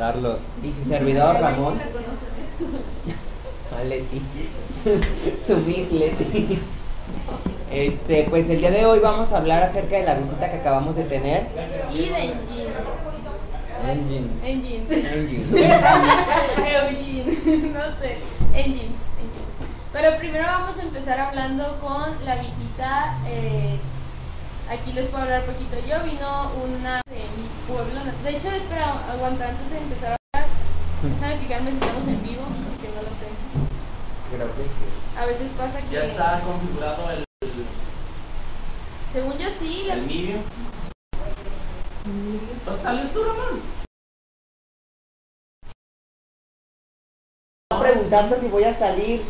Carlos. Y su servidor Ramón. A Leti. Su Miss Leti. Este, pues el día de hoy vamos a hablar acerca de la visita que acabamos de tener. Y de Engine. Engines. Engines. Engine. Eugene, no sé. Engines, engines. Pero primero vamos a empezar hablando con la visita. eh, aquí les puedo hablar poquito. Yo vino una de mi pueblo. De hecho, espera, aguanta antes de empezar a hablar. Déjame fijarme si estamos en vivo, porque no lo sé. Creo que sí. A veces pasa que. Ya está configurado el, Según yo sí, la- el medium. Pues sale tú, Ramón. Está preguntando si voy a salir.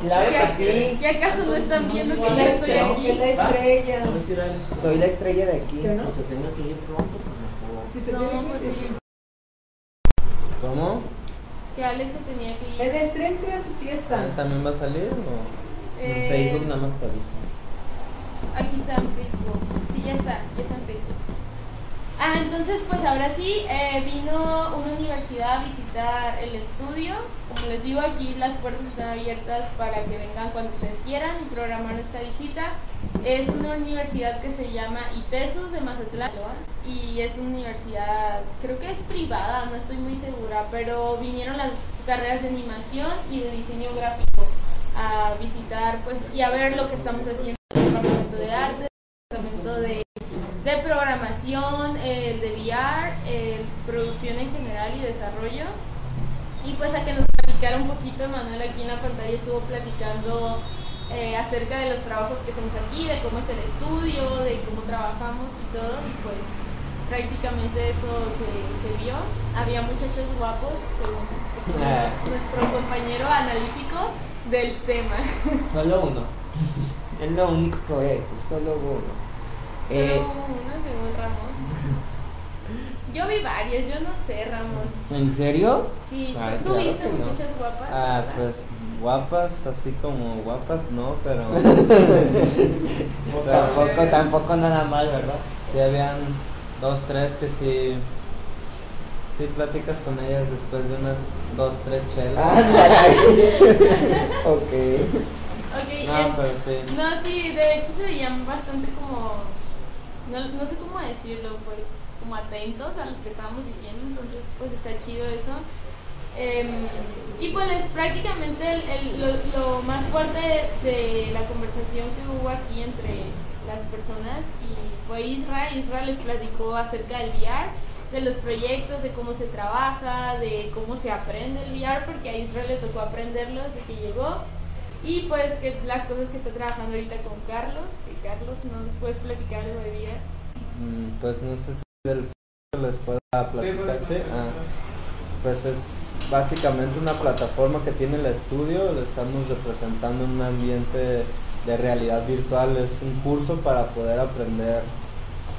Claro ¿Qué, que sí. ¿Qué acaso no están viendo que ya estoy aquí? la estrella. Soy la estrella de aquí. ¿Qué no? Que se tenga que ir pronto, pues mejor. Si se tiene pues que sí. ¿Cómo? Que Alex se tenía que ir. En stream creo que sí está. ¿Él también va a salir o Eh, en Facebook nada más actualiza? Aquí está en Facebook. Sí, ya está, ya está en Facebook. Ah, entonces pues ahora sí, eh, vino una universidad a visitar el estudio. Como les digo, aquí las puertas están abiertas para que vengan cuando ustedes quieran y programar esta visita. Es una universidad que se llama ITESUS de Mazatlán y es una universidad, creo que es privada, no estoy muy segura, pero vinieron las carreras de animación y de diseño gráfico a visitar pues y a ver lo que estamos haciendo en el departamento de arte, departamento de, de programación, el de VR, el producción en general y desarrollo. Y pues a que nos platicara un poquito, Manuel aquí en la pantalla estuvo platicando eh, acerca de los trabajos que hacemos aquí, de cómo es el estudio, de cómo trabajamos y todo. Y pues prácticamente eso se, se vio. Había muchachos guapos, según Ah. nuestro compañero analítico del tema. Solo uno. Es lo único que voy a decir, solo uno. Eh, uno, según Ramón. Yo vi varios, yo no sé, Ramón. ¿En serio? Sí, Ah, ¿tú, claro viste que no. muchachas guapas? Ah, ¿verdad? pues guapas, así como guapas, no, pero Tampoco, tampoco nada mal, ¿verdad? sí habían dos, tres que sí, sí platicas con ellas después de unas dos, tres chelas. Ok. Ok, No, pero sí. no, sí, de hecho se veían bastante como, no, no sé cómo decirlo, pues, como atentos a los que estábamos diciendo, entonces pues está chido eso. Em, y pues es prácticamente el- lo, más fuerte de la conversación que hubo aquí entre las personas y fue Isra. Isra les platicó acerca del VR, de los proyectos, de cómo se trabaja, de cómo se aprende el VR, porque a Isra le tocó aprenderlo desde que llegó. Y pues que las cosas que está trabajando ahorita con Carlos, que Carlos nos puedes platicar algo de VR. Mm, Pues no sé si del les pueda platicar, sí. Ah, pues es básicamente una plataforma que tiene el estudio, lo estamos representando en un ambiente de realidad virtual, es un curso para poder aprender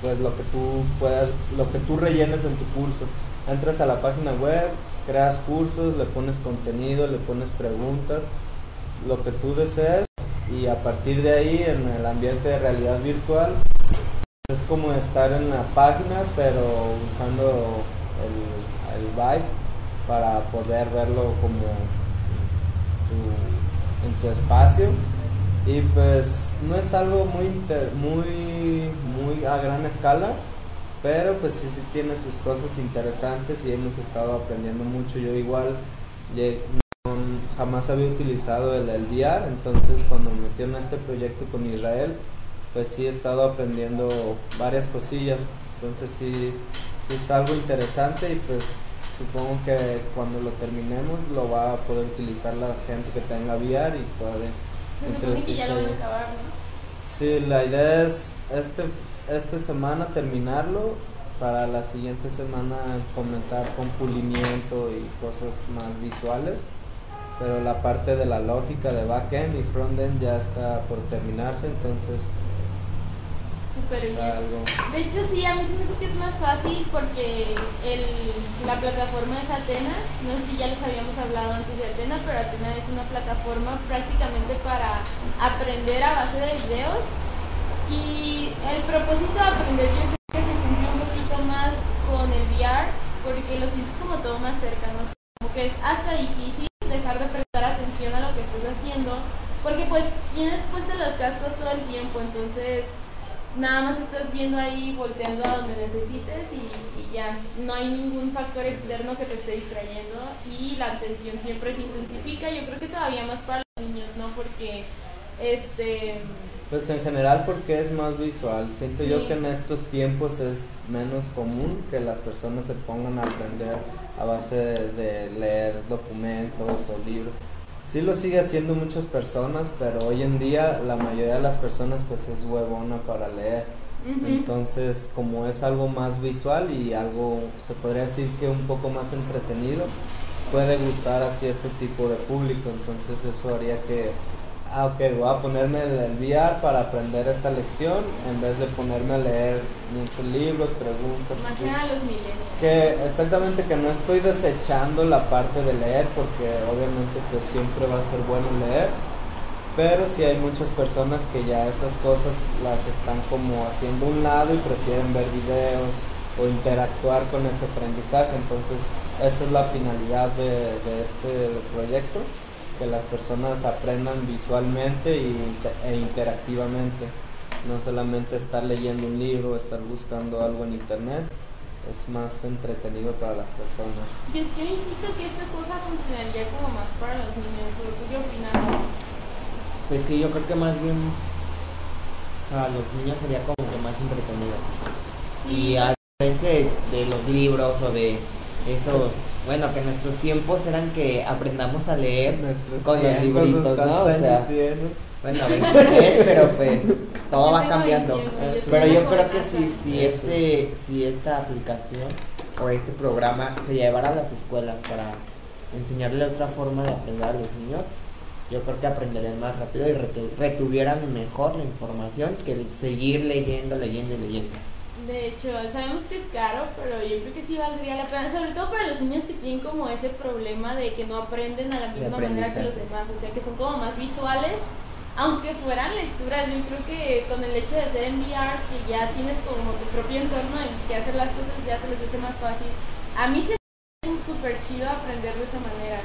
pues lo que tú puedas, lo que tú rellenes en tu curso. Entras a la página web, creas cursos, le pones contenido, le pones preguntas, lo que tú desees y a partir de ahí en el ambiente de realidad virtual es como estar en la página, pero usando el, el Vibe para poder verlo como tu- en tu espacio. Y pues no es algo muy, muy, muy a gran escala, pero pues sí, sí tiene sus cosas interesantes y hemos estado aprendiendo mucho. Yo igual lle- no- jamás había utilizado el, el VR, entonces cuando me metí en este proyecto con Israel, pues sí he estado aprendiendo varias cosillas. Entonces sí, sí está algo interesante y pues supongo que cuando lo terminemos lo va a poder utilizar la gente que tenga VR y puede Se supone que ya lo van a acabar, ¿no? Sí, la idea es este, esta semana terminarlo para la siguiente semana comenzar con pulimiento y cosas más visuales. Pero la parte de la lógica de backend y frontend ya está por terminarse, entonces Súper bien. algo. De hecho, sí, a mí se me hace que es más fácil porque el, la plataforma es Atena. No sé si ya les habíamos hablado antes de Atena, pero Atena es una plataforma prácticamente para aprender a base de videos. Y el propósito de aprender yo creo que se cumplió un poquito más con el VR porque lo sientes como todo más cercano, o sea, como que es hasta difícil dejar de prestar atención a lo que estás haciendo, porque pues tienes puestos los cascos todo el tiempo, entonces nada más estás viendo ahí, volteando a donde necesites y ya, no hay ningún factor externo que te esté distrayendo y la atención siempre se intensifica, yo creo que todavía más para los niños, ¿no? Porque este Pues en general porque es más visual. Siento Sí. yo que en estos tiempos es menos común que las personas se pongan a aprender a base de leer documentos o libros. Sí lo sigue haciendo muchas personas, pero hoy en día la mayoría de las personas pues es huevona para leer. Entonces, como es algo más visual y algo, se podría decir que un poco más entretenido, puede gustar a cierto tipo de público. Entonces, eso haría que, ah, ok, voy a ponerme el, VR para aprender esta lección en vez de ponerme a leer muchos libros, preguntas. más que nada los milenios. Que exactamente que no estoy desechando la parte de leer porque obviamente pues siempre va a ser bueno leer, pero sí hay muchas personas que ya esas cosas las están como haciendo a un lado y prefieren ver videos o interactuar con ese aprendizaje, entonces esa es la finalidad de, de este proyecto, que las personas aprendan visualmente e interactivamente, no solamente estar leyendo un libro, estar buscando algo en internet, es más entretenido para las personas. Y es que yo insisto que esta cosa funcionaría como más para los niños, ¿o ¿tú qué opinas? Pues sí, yo creo que más bien a los niños sería como que más entretenido. Sí, Y a diferencia de, de los libros o de esos, bueno, que nuestros tiempos eran que aprendamos a leer Nuestros con los libritos, ¿cuántos ¿no? O sea, bueno, 23, pero pues todo Yo va cambiando. 21, yo soy Pero yo creo que si, si, este, si esta aplicación o este programa se llevara a las escuelas para enseñarle otra forma de aprender a los niños, yo creo que aprenderían más rápido y retu- retuvieran mejor la información que seguir leyendo, leyendo y leyendo. De hecho, sabemos que es caro, pero yo creo que sí valdría la pena, sobre todo para los niños que tienen como ese problema de que no aprenden a la misma manera que los demás, o sea, que son como más visuales, aunque fueran lecturas, yo creo que con el hecho de ser en VR, que ya tienes como tu propio entorno en que hacer las cosas ya se les hace más fácil. A mí se me hace súper chido aprender de esa manera.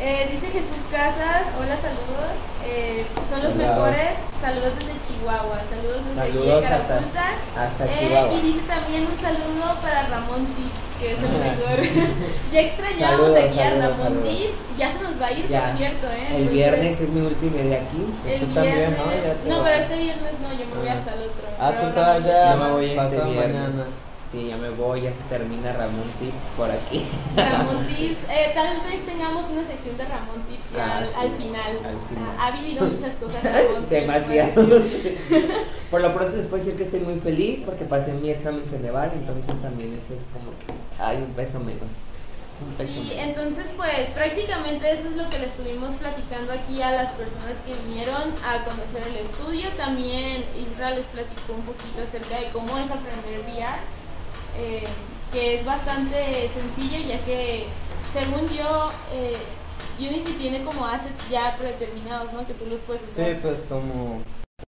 Eh, dice Jesús Casas, hola, saludos. Eh, son los Hola. mejores. Saludos desde Chihuahua. Saludos desde aquí de Saludos hasta- Carapulta. hasta Eh, Chihuahua. y dice también un saludo para Ramón Tips, que es el mejor. ya extrañamos Saludos, aquí a saludos, Ramón saludos. Tips. Ya se nos va a ir, Ya. por cierto, ¿eh? El Entonces, viernes es mi último día aquí. El Tú también, viernes. ¿no? Ya te no, vas. pero este viernes no, yo me voy hasta el otro. Ah, Pero tú te vas Ramón ya. Me voy este Pasa viernes. mañana. Sí, ya me voy, ya se termina Ramón Tips por aquí. Ramón Tips, eh, tal vez tengamos una sección de Ramón Tips ya Ah, al, sí, al final. al final. Ha, ha vivido muchas cosas. Ramón Demasiado. Por lo pronto les puedo decir que estoy muy feliz porque pasé mi examen Ceneval, entonces también eso es como que hay un peso menos. Sí, entonces pues prácticamente eso es lo que le estuvimos platicando aquí a las personas que vinieron a conocer el estudio. También Israel les platicó un poquito acerca de cómo es aprender VR, eh, que es bastante sencillo ya que según yo eh, Unity tiene como assets ya predeterminados, ¿no? Que tú los puedes usar. Sí, pues como,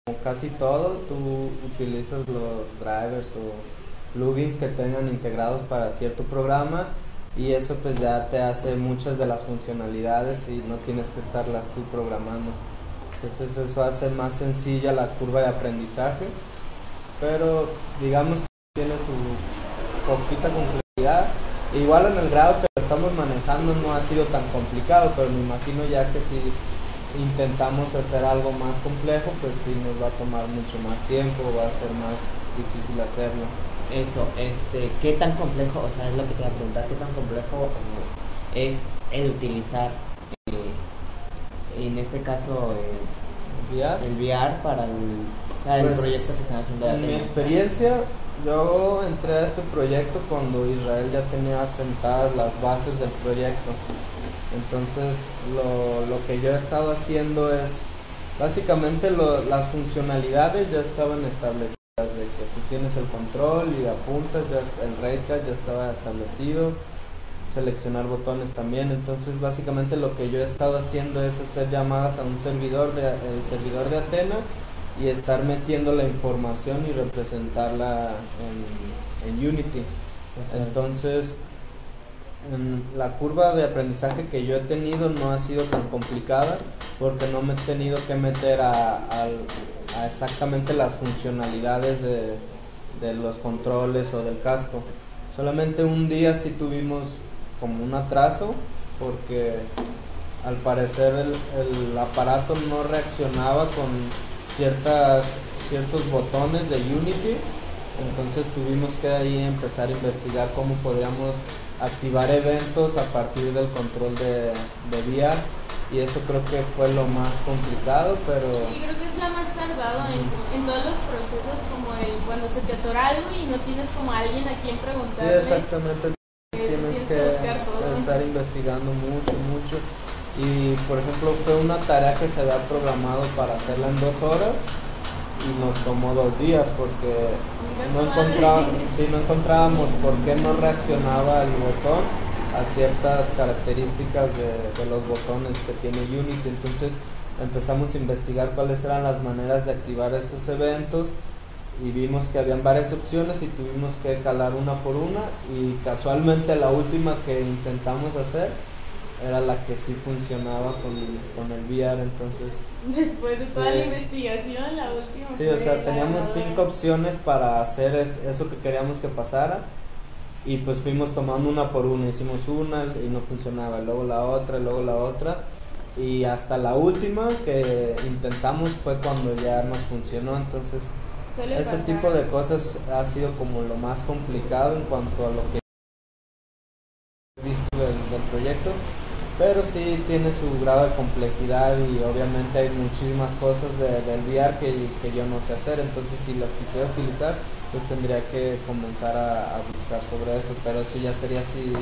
como casi todo, tú utilizas los drivers o plugins que tengan integrados para cierto programa y eso pues ya te hace muchas de las funcionalidades y no tienes que estarlas tú programando. Entonces eso hace más sencilla la curva de aprendizaje, pero digamos que tiene su poquita complejidad. Igual en el grado que lo estamos manejando no ha sido tan complicado, pero me imagino ya que si intentamos hacer algo más complejo, pues sí nos va a tomar mucho más tiempo, va a ser más difícil hacerlo. Eso, este, ¿qué tan complejo, o sea, es lo que te iba a preguntar, qué tan complejo es el utilizar, eh, en este caso, eh, VR. el VR para el, para el Pues, proyecto que están haciendo En mi experiencia, yo entré a este proyecto cuando Israel ya tenía asentadas las bases del proyecto. Entonces, lo, lo que yo he estado haciendo es, básicamente las funcionalidades ya estaban establecidas, de que tú tienes el control y apuntas, ya el raycast ya estaba establecido, seleccionar botones también. Entonces, básicamente lo que yo he estado haciendo es hacer llamadas a un servidor de, el servidor de Atena y estar metiendo la información y representarla en, en Unity. Entonces, en la curva de aprendizaje que yo he tenido no ha sido tan complicada porque no me he tenido que meter a, exactamente las funcionalidades de, de los controles o del casco. Solamente un día sí tuvimos como un atraso porque al parecer el, el aparato no reaccionaba con ciertas, ciertos botones de Unity. Entonces tuvimos que ahí empezar a investigar cómo podríamos activar eventos a partir del control de, de VR. Y eso creo que fue lo más complicado, pero... Sí, creo que es la más tardado en, en todos los procesos, como el cuando se te atora algo y no tienes como alguien a quien Sí, preguntarle. exactamente. que Tienes tienes que que estar investigando mucho, mucho. Y por ejemplo, fue una tarea que se había programado para hacerla en dos horas y nos tomó dos días porque no, encontraba- sí, no encontrábamos por qué no reaccionaba el botón a ciertas características de, de los botones que tiene Unity. Entonces empezamos a investigar cuáles eran las maneras de activar esos eventos y vimos que habían varias opciones y tuvimos que calar una por una y casualmente la última que intentamos hacer era la que sí funcionaba con, con el VR entonces Después de toda Sí. la investigación, la última. sí o sea teníamos cinco opciones para hacer es- eso que queríamos que pasara y pues fuimos tomando una por una hicimos una y no funcionaba y luego la otra luego la otra y hasta la última que intentamos fue cuando ya nos funcionó entonces Suele ese pasar. tipo de cosas ha sido como lo más complicado en cuanto a lo que he visto del, del proyecto, pero sí tiene su grado de complejidad y obviamente hay muchísimas cosas de- del VR que, yo no sé hacer, entonces si las quisiera utilizar, pues tendría que comenzar a, buscar sobre eso, pero eso ya sería si,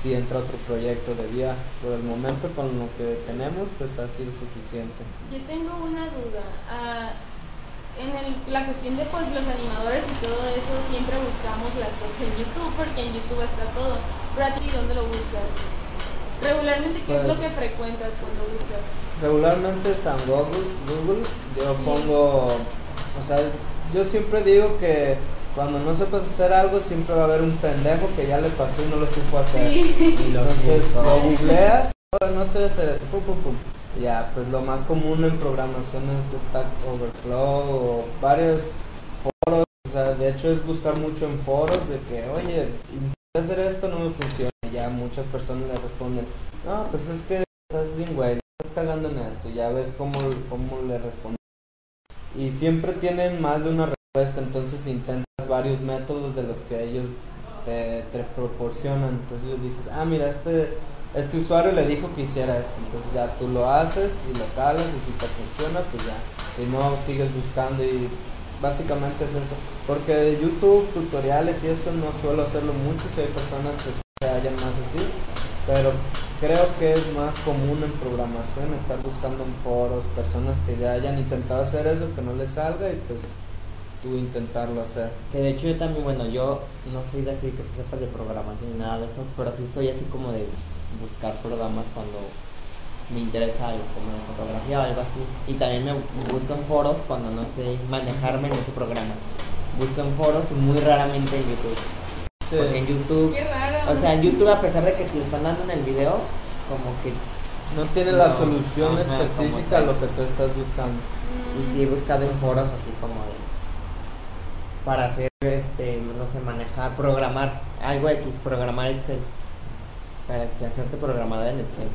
si entra otro proyecto de VR. Por el momento con lo que tenemos, pues ha sido suficiente. Yo tengo una duda. Ah, en el- la cuestión de pues los animadores y todo eso, siempre buscamos las cosas en YouTube porque en YouTube está todo. Pero ¿dónde lo buscas? Regularmente, ¿qué es lo Pues- que frecuentas cuando buscas? Regularmente San Google, Google yo Sí. pongo, o sea, yo siempre digo que cuando no sepas hacer algo siempre va a haber un pendejo que ya le pasó y no lo supo hacer. Sí. Entonces lo googleas, "Oh, no sé hacer esto, pum, pum, pum. Ya, pues lo más común en programación es Stack Overflow o varios foros, o sea, de hecho es buscar mucho en foros de que, oye, intenté hacer esto, no me funciona. Muchas personas le responden, no, pues es que estás bien, güey, estás cagando en esto, ya ves cómo, cómo le responden. Y siempre tienen más de una respuesta, entonces intentas varios métodos de los que ellos te, proporcionan. Entonces dices, ah, mira, este, este usuario le dijo que hiciera esto, entonces ya tú lo haces y lo calas y si te funciona, pues ya. Si no, sigues buscando y básicamente es eso. Porque YouTube, tutoriales y eso no suelo hacerlo mucho, si hay personas que se hallan más así, pero creo que es más común en programación estar buscando en foros personas que ya hayan intentado hacer eso, que no les salga y pues tú intentarlo hacer. Que de hecho yo también, bueno, yo no soy de así que tú sepas de programación ni nada de eso, pero sí soy así como de buscar programas cuando me interesa algo, como de fotografía o algo así. Y también me busco en foros cuando no sé manejarme en ese programa. Busco en foros y muy raramente en YouTube. Sí. Porque en YouTube, Qué raro. o sea, en YouTube a pesar de que te lo están dando en el video, como que no tiene la No, solución ajá, como específica a lo que tú estás buscando. Mm, Y sí he buscado en foros así como de para hacer este, no sé, manejar, programar, algo X, programar Excel. Para hacerte programador en Excel.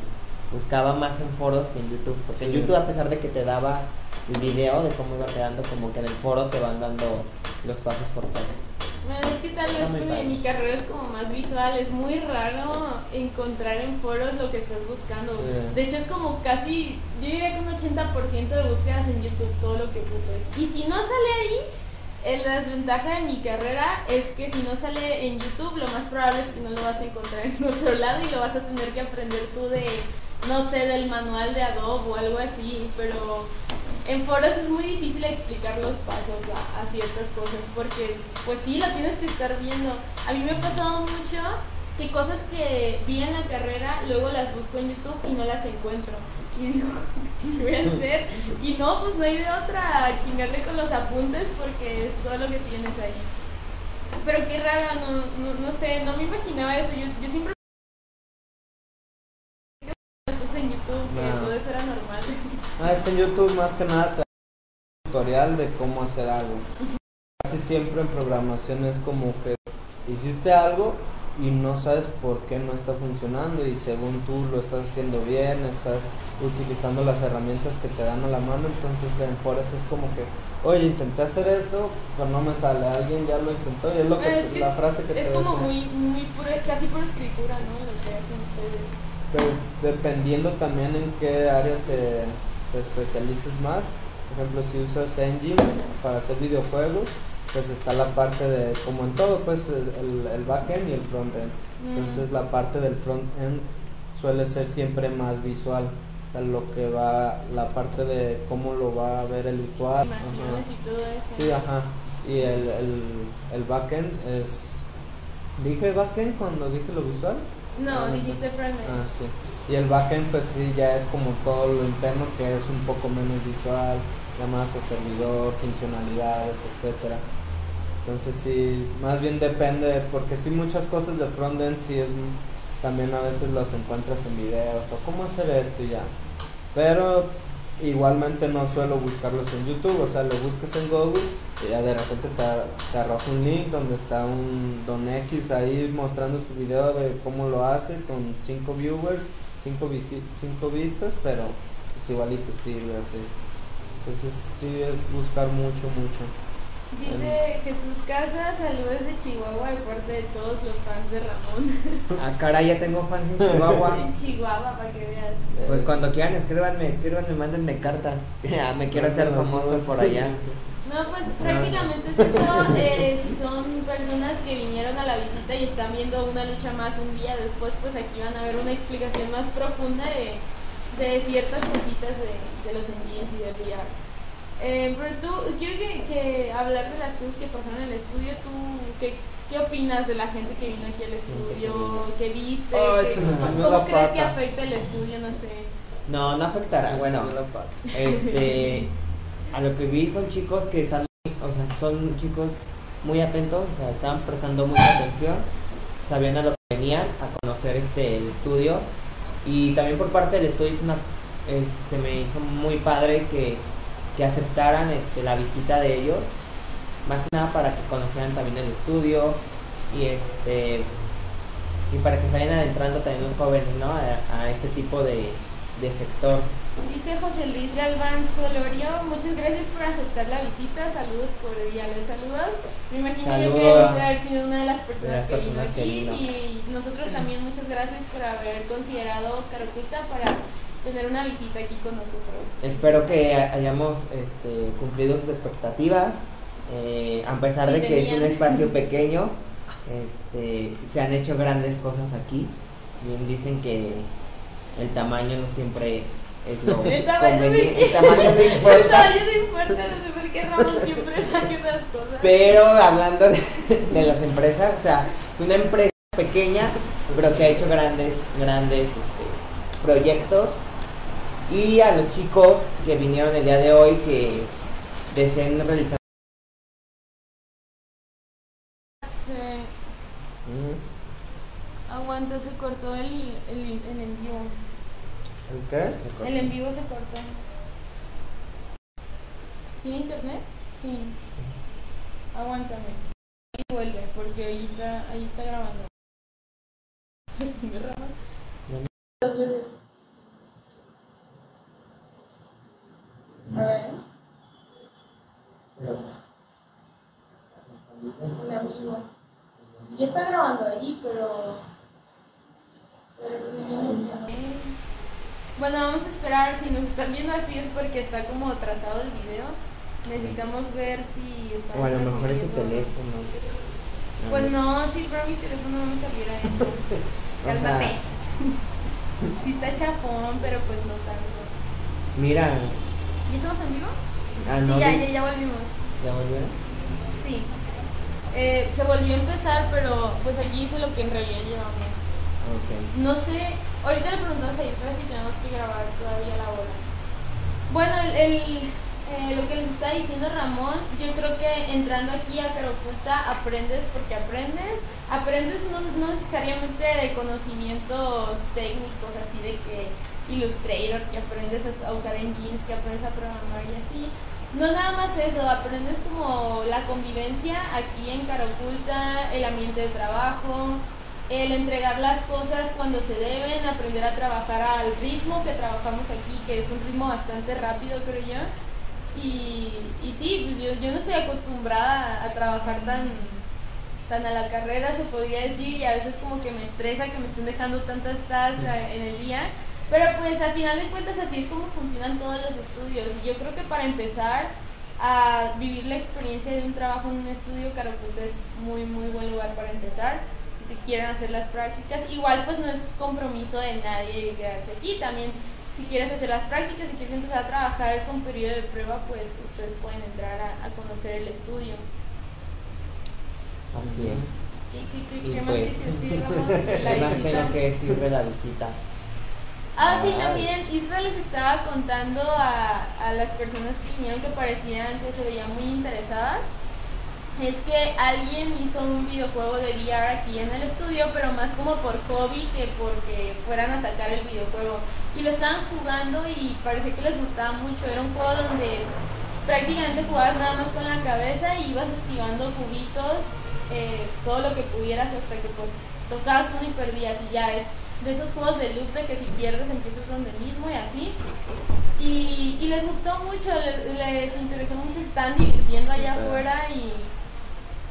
Buscaba más en foros que en YouTube. Porque en. YouTube a pesar de que te daba el video de cómo iba quedando, como que en el foro te van dando los pasos por pasos. Bueno, es que tal vez mi, mi carrera es como más visual, es muy raro encontrar en foros lo que estás buscando. Sí. De hecho es como casi, yo diría que un 80% de búsquedas en YouTube, todo lo que ocupes. Y si no sale ahí, la desventaja de mi carrera es que si no sale en YouTube, lo más probable es que no lo vas a encontrar en otro lado y lo vas a tener que aprender tú de, no sé, del manual de Adobe o algo así, pero en foros es muy difícil explicar los pasos a, ciertas cosas porque pues sí, lo tienes que estar viendo. A mí me ha pasado mucho que cosas que vi en la carrera luego las busco en YouTube y no las encuentro. Y digo, ¿qué voy a hacer? Y no, pues no hay de otra chingarle con los apuntes porque es todo lo que tienes ahí. Pero qué raro, no, no, no sé, no me imaginaba eso. Yo siempre Ah, es que en YouTube más que nada te da un tutorial de cómo hacer algo. Casi siempre en programación es como que hiciste algo y no sabes por qué no está funcionando y según tú lo estás haciendo bien, estás utilizando las herramientas que te dan a la mano, entonces en Forest es como que, oye, intenté hacer esto, pero no me sale, alguien ya lo intentó y es lo que, Es que la es- frase que te Es como muy, muy pura, casi por escritura, ¿no? Lo que hacen ustedes. Pues dependiendo también en qué área te, te especialices más. Por ejemplo, si usas engines para hacer videojuegos, pues está la parte de, como en todo, pues el, el- backend y el frontend. Mm. Entonces la parte del frontend suele ser siempre más visual. O sea, lo que va, la parte de cómo lo va a ver el usuario. ajá. Y todo eso. Sí, ajá. Y el, el, el backend es... ¿Dije backend cuando dije lo visual? No, Ah, dijiste frontend. Ah, sí. Y el backend, pues sí, ya es como todo lo interno que es un poco menos visual, llamadas a servidor, funcionalidades, etcétera. Entonces sí, más bien depende, porque sí muchas cosas de frontend sí es también a veces los encuentras en videos o cómo hacer esto y ya. Pero igualmente no suelo buscarlos en YouTube, o sea, lo buscas en Google y ya de repente te, te arroja un link donde está un Don X ahí mostrando su video de cómo lo hace con 5 viewers, 5 cinco vistas, pero pues igual y te sirve así. Entonces sí es buscar mucho, mucho. Dice Jesús Casas, saludos de Chihuahua de parte de todos los fans de Ramón. Ah, caray, ya tengo fans en Chihuahua. en Chihuahua, para que veas. Pues Es- cuando quieran, escríbanme, escríbanme, mándenme cartas. Ya, me quiero hacer famoso por allá. No, pues prácticamente es eso. eh, si son personas que vinieron a la visita y están viendo una lucha más un día después, pues aquí van a ver una explicación más profunda de, de ciertas cositas de, de los engines y del VR. Eh, pero tú, quiero que, que hablar de las cosas que pasaron en el estudio. ¿Tú qué, qué opinas de la gente que vino aquí al estudio? ¿Qué viste? Ay, ¿Qué- se me ¿Cómo, crees que afecta el estudio? No sé. No, no afectará. Bueno, este, a lo que vi son chicos que están, o sea, son chicos muy atentos, o sea, estaban prestando mucha atención, sabían a lo que venían, a conocer este el estudio y también por parte del estudio es una, se me hizo muy padre que, que aceptaran este la visita de ellos, más que nada para que conocieran también el estudio y este y para que se vayan adentrando también los jóvenes, ¿no? A, a este tipo de, de sector. Dice José Luis Galván Solorio, muchas gracias por aceptar la visita, saludos cordiales, saludos. Me imagino yo que debes haber sido una de las personas, las que vino aquí y nosotros también muchas gracias por haber considerado Caraculta para tener una visita aquí con nosotros. Espero que ha- hayamos este, cumplido sus expectativas, eh, a pesar Sí, de que es un espacio pequeño, este, se han hecho grandes cosas aquí. Bien dicen que el tamaño no siempre es lo El tamaño conveniente, el tamaño no El importa. tamaño es importante, no sé por qué Ramón siempre saca esas cosas. Pero hablando de, de las empresas, o sea, es una empresa pequeña, pero que ha hecho grandes, grandes este, proyectos. Y a los chicos que vinieron el día de hoy que deseen realizar Sí. Aguanta, se cortó el, el, el en vivo. ¿El qué? El en vivo se cortó. ¿Tiene internet? Sí. Aguántame. Y vuelve, porque ahí está, ahí está grabando. Sí, me graba. Dos veces. A ver. El amigo. Ya está grabando ahí, pero. Pero estoy viendo que. Bueno, vamos a esperar. Si nos están viendo así es porque está como atrasado el video. Necesitamos ver si está. o a lo mejor es subiendo. teléfono. Pues no, si fuera mi teléfono no me saliera eso. Cálmate. Sí está chafón, pero pues no tanto. Mira, ¿Y estamos en vivo? ah, no, sí, ya, ya, ya volvimos. ¿Ya volvió? Sí. Eh, se volvió a empezar, pero pues aquí hice lo que en realidad llevamos. No sé, ahorita le preguntamos a Isra si tenemos que grabar todavía la hora. Bueno, el, el, eh, lo que les está diciendo Ramón, yo creo que entrando aquí a Caroculta aprendes porque aprendes. Aprendes no, no necesariamente de conocimientos técnicos, así de que Illustrator, que aprendes a a usar engines, que aprendes a programar y así. No nada más eso, aprendes como la convivencia aquí en Caraculta, el ambiente de trabajo, el entregar las cosas cuando se deben, aprender a trabajar al ritmo que trabajamos aquí, que es un ritmo bastante rápido, creo yo. Y, y sí, pues yo, yo no estoy acostumbrada a trabajar tan, tan a la carrera, se podría decir, y a veces como que me estresa que me estén dejando tantas tasks en el día. Pero pues al final de cuentas así es como funcionan todos los estudios. Y yo creo que para empezar a vivir la experiencia de un trabajo en un estudio, Caraputa es muy, muy buen lugar para empezar. Si te quieren hacer las prácticas, igual pues no es compromiso de nadie quedarse aquí. También si quieres hacer las prácticas, si quieres empezar a trabajar con periodo de prueba, pues ustedes pueden entrar a, a conocer el estudio. Así es. ¿Qué, qué, qué, qué más pues, que de la ¿Qué más visita? que de la visita? Ah, sí, también Israel les estaba contando a, a las personas que vinieron que parecían que se veían muy interesadas. Es que alguien hizo un videojuego de VR aquí en el estudio, pero más como por hobby que porque fueran a sacar el videojuego. Y lo estaban jugando y parecía que les gustaba mucho. Era un juego donde prácticamente jugabas nada más con la cabeza y ibas esquivando cubitos, eh, todo lo que pudieras hasta que pues tocabas uno y perdías y ya es de esos juegos de loop de que si pierdes empiezas donde mismo y así. Y, y les gustó mucho, les, les interesó mucho, se estaban divirtiendo allá afuera y,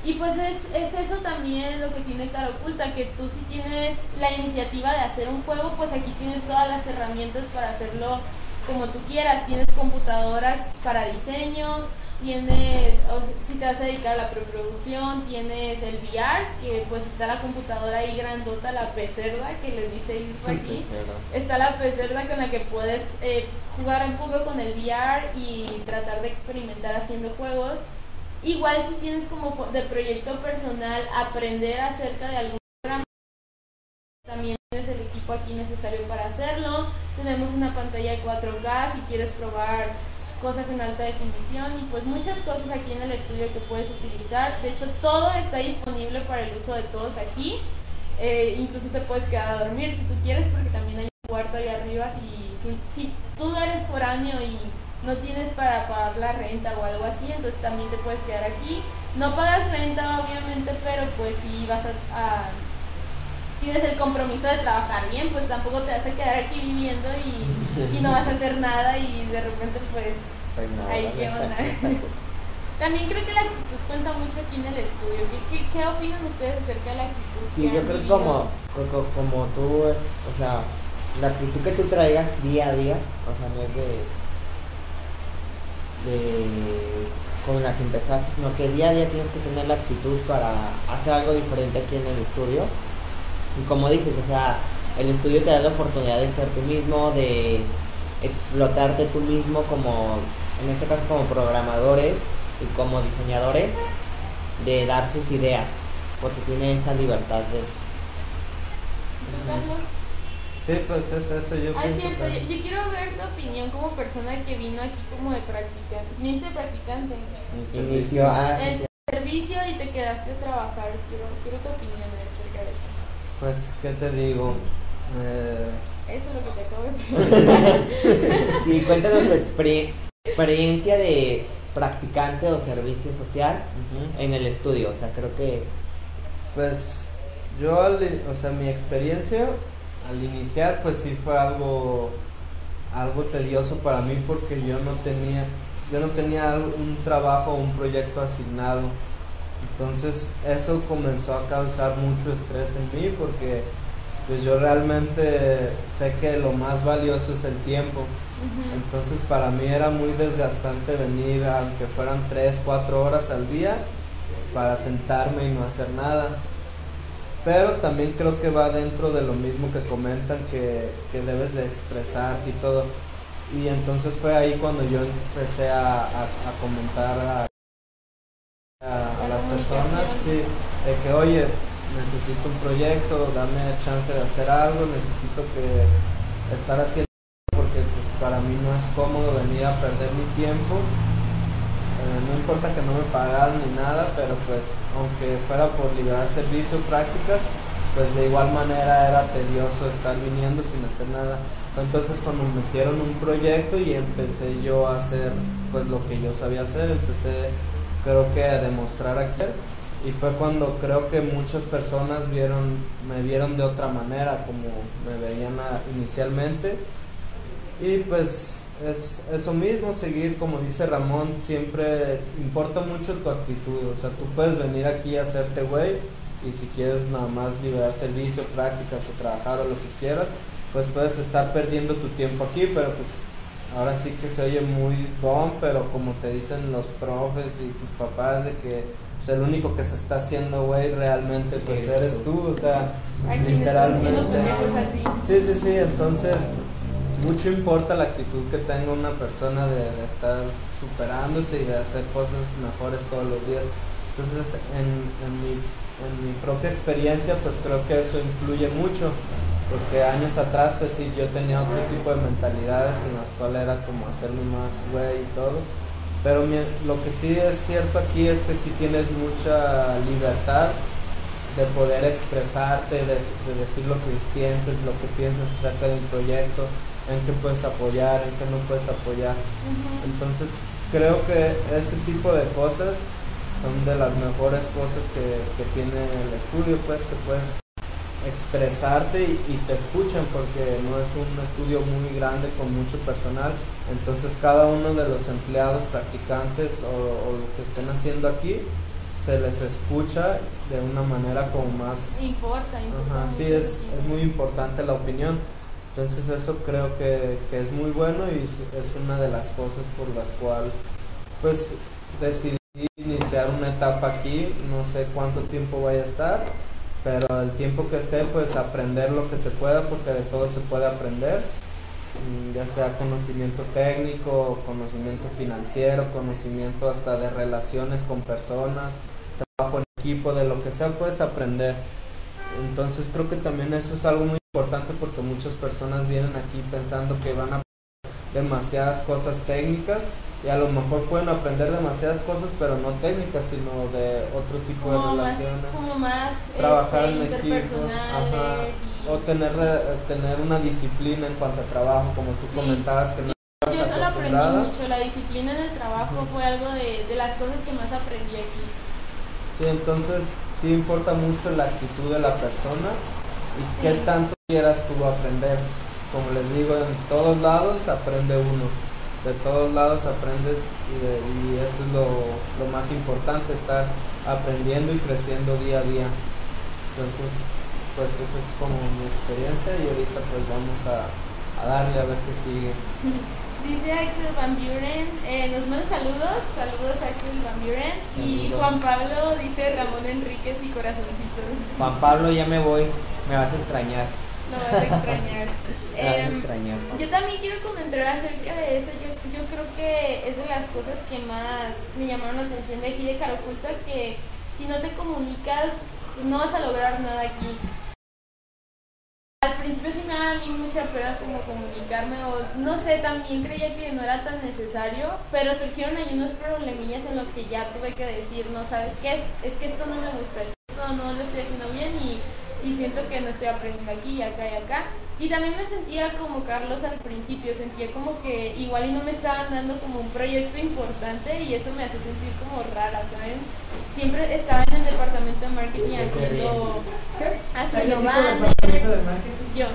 y pues es, es eso también lo que tiene Cara Oculta, que tú si tienes la iniciativa de hacer un juego, pues aquí tienes todas las herramientas para hacerlo como tú quieras. Tienes computadoras para diseño, tienes, si te vas a dedicar a la preproducción, tienes el VR, que pues está la computadora ahí grandota, la pecerda que les dice Isra aquí. Está la pecerda con la que puedes eh, jugar un poco con el VR y tratar de experimentar haciendo juegos. Igual si tienes como de proyecto personal aprender acerca de algún programa, también tienes el equipo aquí necesario para hacerlo. Tenemos una pantalla de 4K si quieres probar cosas en alta definición y pues muchas cosas aquí en el estudio que puedes utilizar. De hecho, todo está disponible para el uso de todos aquí. Eh, incluso te puedes quedar a dormir si tú quieres porque también hay un cuarto ahí arriba si, si, si tú eres foráneo y no tienes para pagar la renta o algo así, entonces también te puedes quedar aquí. No pagas renta obviamente, pero pues si vas a, a- tienes el compromiso de trabajar bien, pues tampoco te vas a quedar aquí viviendo y, y no vas a hacer nada y de repente pues Pues no, qué onda. cool. también creo que la actitud cuenta mucho aquí en el estudio. ¿Qué, qué, qué opinan ustedes acerca de la actitud? Sí, yo creo que como, co- co- como tú, o sea, la actitud que tú traigas día a día, o sea, no es de, de con la que empezaste, sino que día a día tienes que tener la actitud para hacer algo diferente aquí en el estudio. Y como dices, o sea, el estudio te da la oportunidad de ser tú mismo, de explotarte tú mismo como, en este caso como programadores y como diseñadores, de dar sus ideas, porque tiene esa libertad de... ¿Tú, Carlos? Sí, pues es eso, yo Ah, es cierto, yo, que- yo quiero ver tu opinión como persona que vino aquí como de practicante. Viniste de practicante. Inicio a... En servicio y te quedaste a trabajar. Quiero, quiero tu opinión acerca de eso. Pues, ¿qué te digo? Eh, Eso es lo que te acabo de preguntar. Sí, cuéntanos tu exper- experiencia de practicante o servicio social ujú. en el estudio. O sea, creo que Pues yo, o sea, mi experiencia al iniciar, pues sí fue algo, algo tedioso para mí porque yo no tenía, yo no tenía un trabajo o un proyecto asignado. Entonces eso comenzó a causar mucho estrés en mí porque pues yo realmente sé que lo más valioso es el tiempo. Entonces para mí era muy desgastante venir aunque fueran 3, 4 horas al día para sentarme y no hacer nada. Pero también creo que va dentro de lo mismo que comentan que, que debes de expresarte y todo. Y entonces fue ahí cuando yo empecé a, a- a comentar a, a- a La las personas sí, de que oye, necesito un proyecto, dame chance de hacer algo, necesito que estar haciendo porque pues para mí no es cómodo venir a perder mi tiempo. Eh, no importa que no me pagaran ni nada, pero pues aunque fuera por liberar servicio, prácticas, pues de igual manera era tedioso estar viniendo sin hacer nada. Entonces cuando me metieron un proyecto y empecé yo a hacer pues lo que yo sabía hacer, empecé creo que a demostrar aquí. Y fue cuando creo que muchas personas vieron me vieron de otra manera como me veían inicialmente. Y pues es eso mismo seguir como dice Ramón siempre importa mucho tu actitud o sea tú puedes venir aquí a hacerte güey y si quieres nada más liberar servicio prácticas o trabajar o lo que quieras pues puedes estar perdiendo tu tiempo aquí pero pues ahora sí que se oye muy don, pero como te dicen los profes y tus papás de que pues, el único que se está haciendo güey realmente pues Eres tú. o sea, literalmente. Sí, sí, sí, entonces mucho importa la actitud que tenga una persona de, estar superándose y de hacer cosas mejores todos los días. Entonces, en, mi, propia experiencia, pues creo que eso influye mucho, porque años atrás, pues sí, yo tenía otro tipo de mentalidades en las cuales era como hacerme más güey y todo. Pero lo que sí es cierto aquí es que sí tienes mucha libertad de poder expresarte, de, de decir lo que sientes, lo que piensas acerca de un proyecto, en qué puedes apoyar, en qué no puedes apoyar. Entonces creo que ese tipo de cosas son de las mejores cosas que, que tiene el estudio, pues que puedes expresarte y, y te escuchan porque no es un estudio muy grande con mucho personal, entonces cada uno de los empleados, practicantes o, o lo que estén haciendo aquí, se les escucha de una manera como más... Importa, importa. Ajá, sí, es, es muy importante la opinión. Entonces eso creo que, que es muy bueno y es, una de las cosas por las cuales pues decidí iniciar una etapa aquí. No sé cuánto tiempo vaya a estar, pero el tiempo que esté pues aprender lo que se pueda porque de todo se puede aprender. mm, Ya sea conocimiento técnico, conocimiento financiero, conocimiento hasta de relaciones con personas, trabajo en equipo, de lo que sea puedes aprender. Entonces creo que también eso es algo muy importante porque muchas personas vienen aquí pensando que van a aprender demasiadas cosas técnicas y a lo mejor pueden aprender demasiadas cosas pero no técnicas sino de otro tipo de como más, relaciones. como más Trabajar este, en equipo, y o tener, tener una disciplina en cuanto a trabajo como tú Sí. comentabas que no yo eso lo aprendí mucho, la disciplina en el trabajo Ujú. fue algo de, de las cosas que más aprendí aquí. Sí, entonces sí importa mucho la actitud de la persona y Sí. qué tanto quieras tú aprender. Como les digo, en todos lados aprende uno. De todos lados aprendes y, de- y eso es lo, lo más importante, estar aprendiendo y creciendo día a día. Entonces, pues esa es como mi experiencia y ahorita pues vamos a, a darle a ver qué sigue. Dice Axel Van Buren, eh, nos manda saludos, saludos a Axel Van Buren. Y. Juan Pablo dice Ramón Enríquez y corazoncitos. Juan Pablo, ya me voy. Me vas a extrañar. Lo vas a extrañar. Me vas a Em. Yo también quiero comentar acerca de eso. Yo, yo creo que es de las cosas que más me llamaron la atención de aquí de Caraculta, que si no te comunicas, no vas a lograr nada aquí. Al principio sí me daba a mí mucha pena como comunicarme o no sé, también creía que no era tan necesario, pero surgieron ahí unos problemillas en los que ya tuve que decir, no sabes qué es, es que esto no me gusta, esto no lo estoy haciendo bien y, y siento que no estoy aprendiendo aquí y acá y acá. Y también me sentía como Carlos al principio, sentía como que igual y no me estaban dando como un proyecto importante y eso me hace sentir como rara, ¿saben? Siempre estaba en el departamento de marketing ¿De qué se haciendo, ¿Qué? haciendo ¿Alguien dijo banners, yo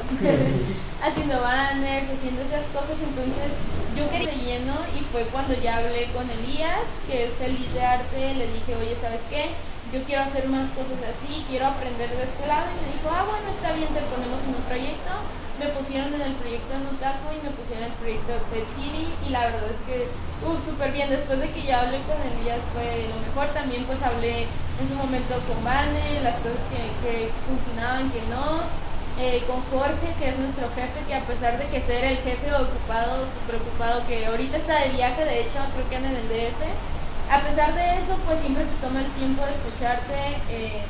haciendo banners, haciendo esas cosas, entonces yo quería de lleno y fue cuando ya hablé con Elías, que es el lead de arte, le dije, oye, ¿sabes qué? Yo quiero hacer más cosas así, quiero aprender de este lado y me dijo, ah, bueno, está bien, te ponemos en un proyecto. Me pusieron en el proyecto de Nutaco y me pusieron en el proyecto de Pet City y la verdad es que, uff, súper bien. Después de que ya hablé con Elías fue lo mejor. También pues hablé en su momento con Vane, las cosas que, que funcionaban, que no. Eh, con Jorge, que es nuestro jefe, que a pesar de que ser el jefe ocupado, súper ocupado, que ahorita está de viaje, de hecho, creo que en el DF, a pesar de eso, pues siempre se toma el tiempo de escucharte eh,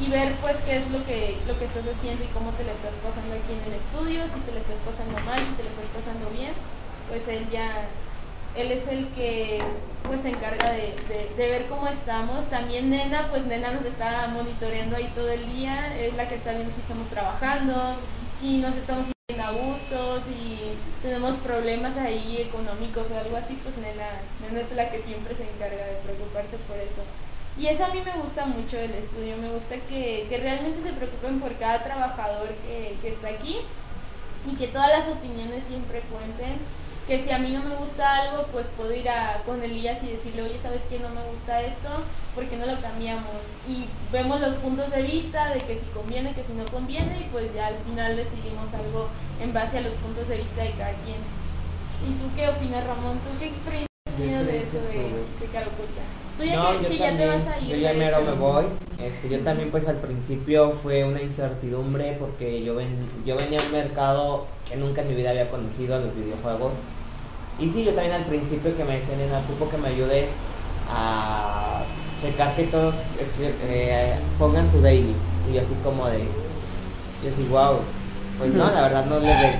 y ver pues qué es lo que, lo que estás haciendo y cómo te la estás pasando aquí en el estudio, si te la estás pasando mal, si te la estás pasando bien, pues él ya, él es el que pues se encarga de, de- de ver cómo estamos. También Nena, pues Nena nos está monitoreando ahí todo el día, es la que está viendo si estamos trabajando, si nos estamos yendo a gustos y tenemos problemas ahí económicos o algo así, pues nena, nena es la que siempre se encarga de preocuparse por eso. Y eso a mí me gusta mucho del estudio, me gusta que, que realmente se preocupen por cada trabajador que, que está aquí y que todas las opiniones siempre cuenten. Que si a mí no me gusta algo, pues puedo ir a, con Elías y decirle, oye, ¿sabes qué? No me gusta esto, ¿por qué no lo cambiamos? Y vemos los puntos de vista de que si conviene, que si no conviene, y pues ya al final decidimos algo en base a los puntos de vista de cada quien. ¿Y tú qué opinas, Ramón? ¿Tú qué experiencia has tenido de eso de, de Caraculta? Tú ya No, que, yo que ya te también, vas a ir. Yo ya mero me voy. Este, yo también pues al principio fue una incertidumbre porque yo, ven, yo venía a un mercado que nunca en mi vida había conocido, a los videojuegos. Y sí, yo también al principio que me decían, en ocupo que me ayudes a checar que todos es- eh, pongan su daily. Y así como de, yo así, wow. Pues no, la verdad no le, ve-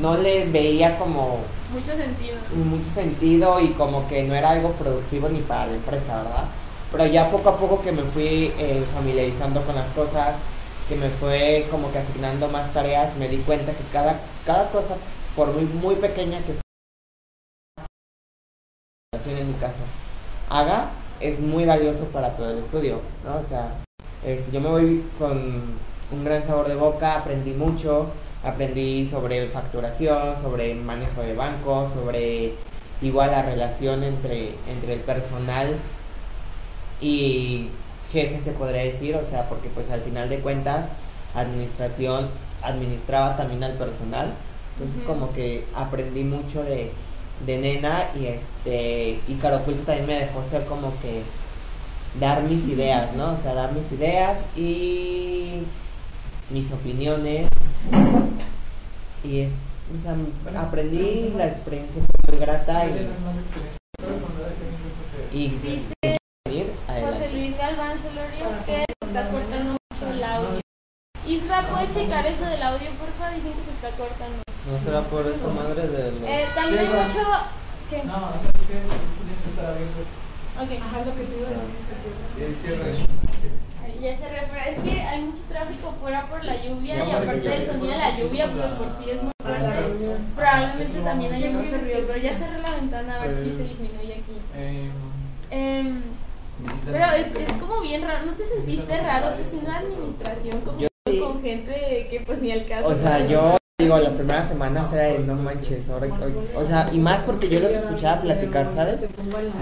no le veía como Mucho sentido. mucho sentido y como que no era algo productivo ni para la empresa, ¿verdad? Pero ya poco a poco que me fui eh, familiarizando con las cosas, que me fue como que asignando más tareas, me di cuenta que cada, cada cosa, por muy, muy pequeña que sea, en mi caso, haga, es muy valioso para todo el estudio, ¿no? O sea, este, yo me voy con un gran sabor de boca, aprendí mucho, aprendí sobre facturación, sobre manejo de bancos, sobre igual la relación entre, entre el personal y jefe se podría decir, o sea, porque pues al final de cuentas administración administraba también al personal, entonces como que aprendí mucho de, de nena y este y Caro Oculto también me dejó ser como que dar mis ideas, ¿no? O sea, dar mis ideas y mis opiniones y es, o sea, aprendí la experiencia fue muy grata y, y Dice José. Luis Galván Celorio que se está cortando mucho el audio. Isra, ¿puedes checar eso del audio, porfa? Dicen que se está cortando. ¿No será por esa madre de los... Eh, también hay mucho... ¿Qué? No, es que tiene que estar abierto. Ok. Ajá, lo que te iba a decir. Y Ya se refiere. Es que hay mucho tráfico fuera por la lluvia y aparte del sonido de la lluvia, pero por sí es muy fuerte. Probablemente también haya mucho ruido, pero ya cerré la ventana a ver si Eh. se disminuye aquí. Eh, Em, pero es, es como bien raro, ¿no te sentiste raro tú siendo administración como con gente que pues ni al caso? O sea, yo digo, las primeras semanas era de no manches, ahora, o sea, y más porque yo los escuchaba platicar, ¿sabes?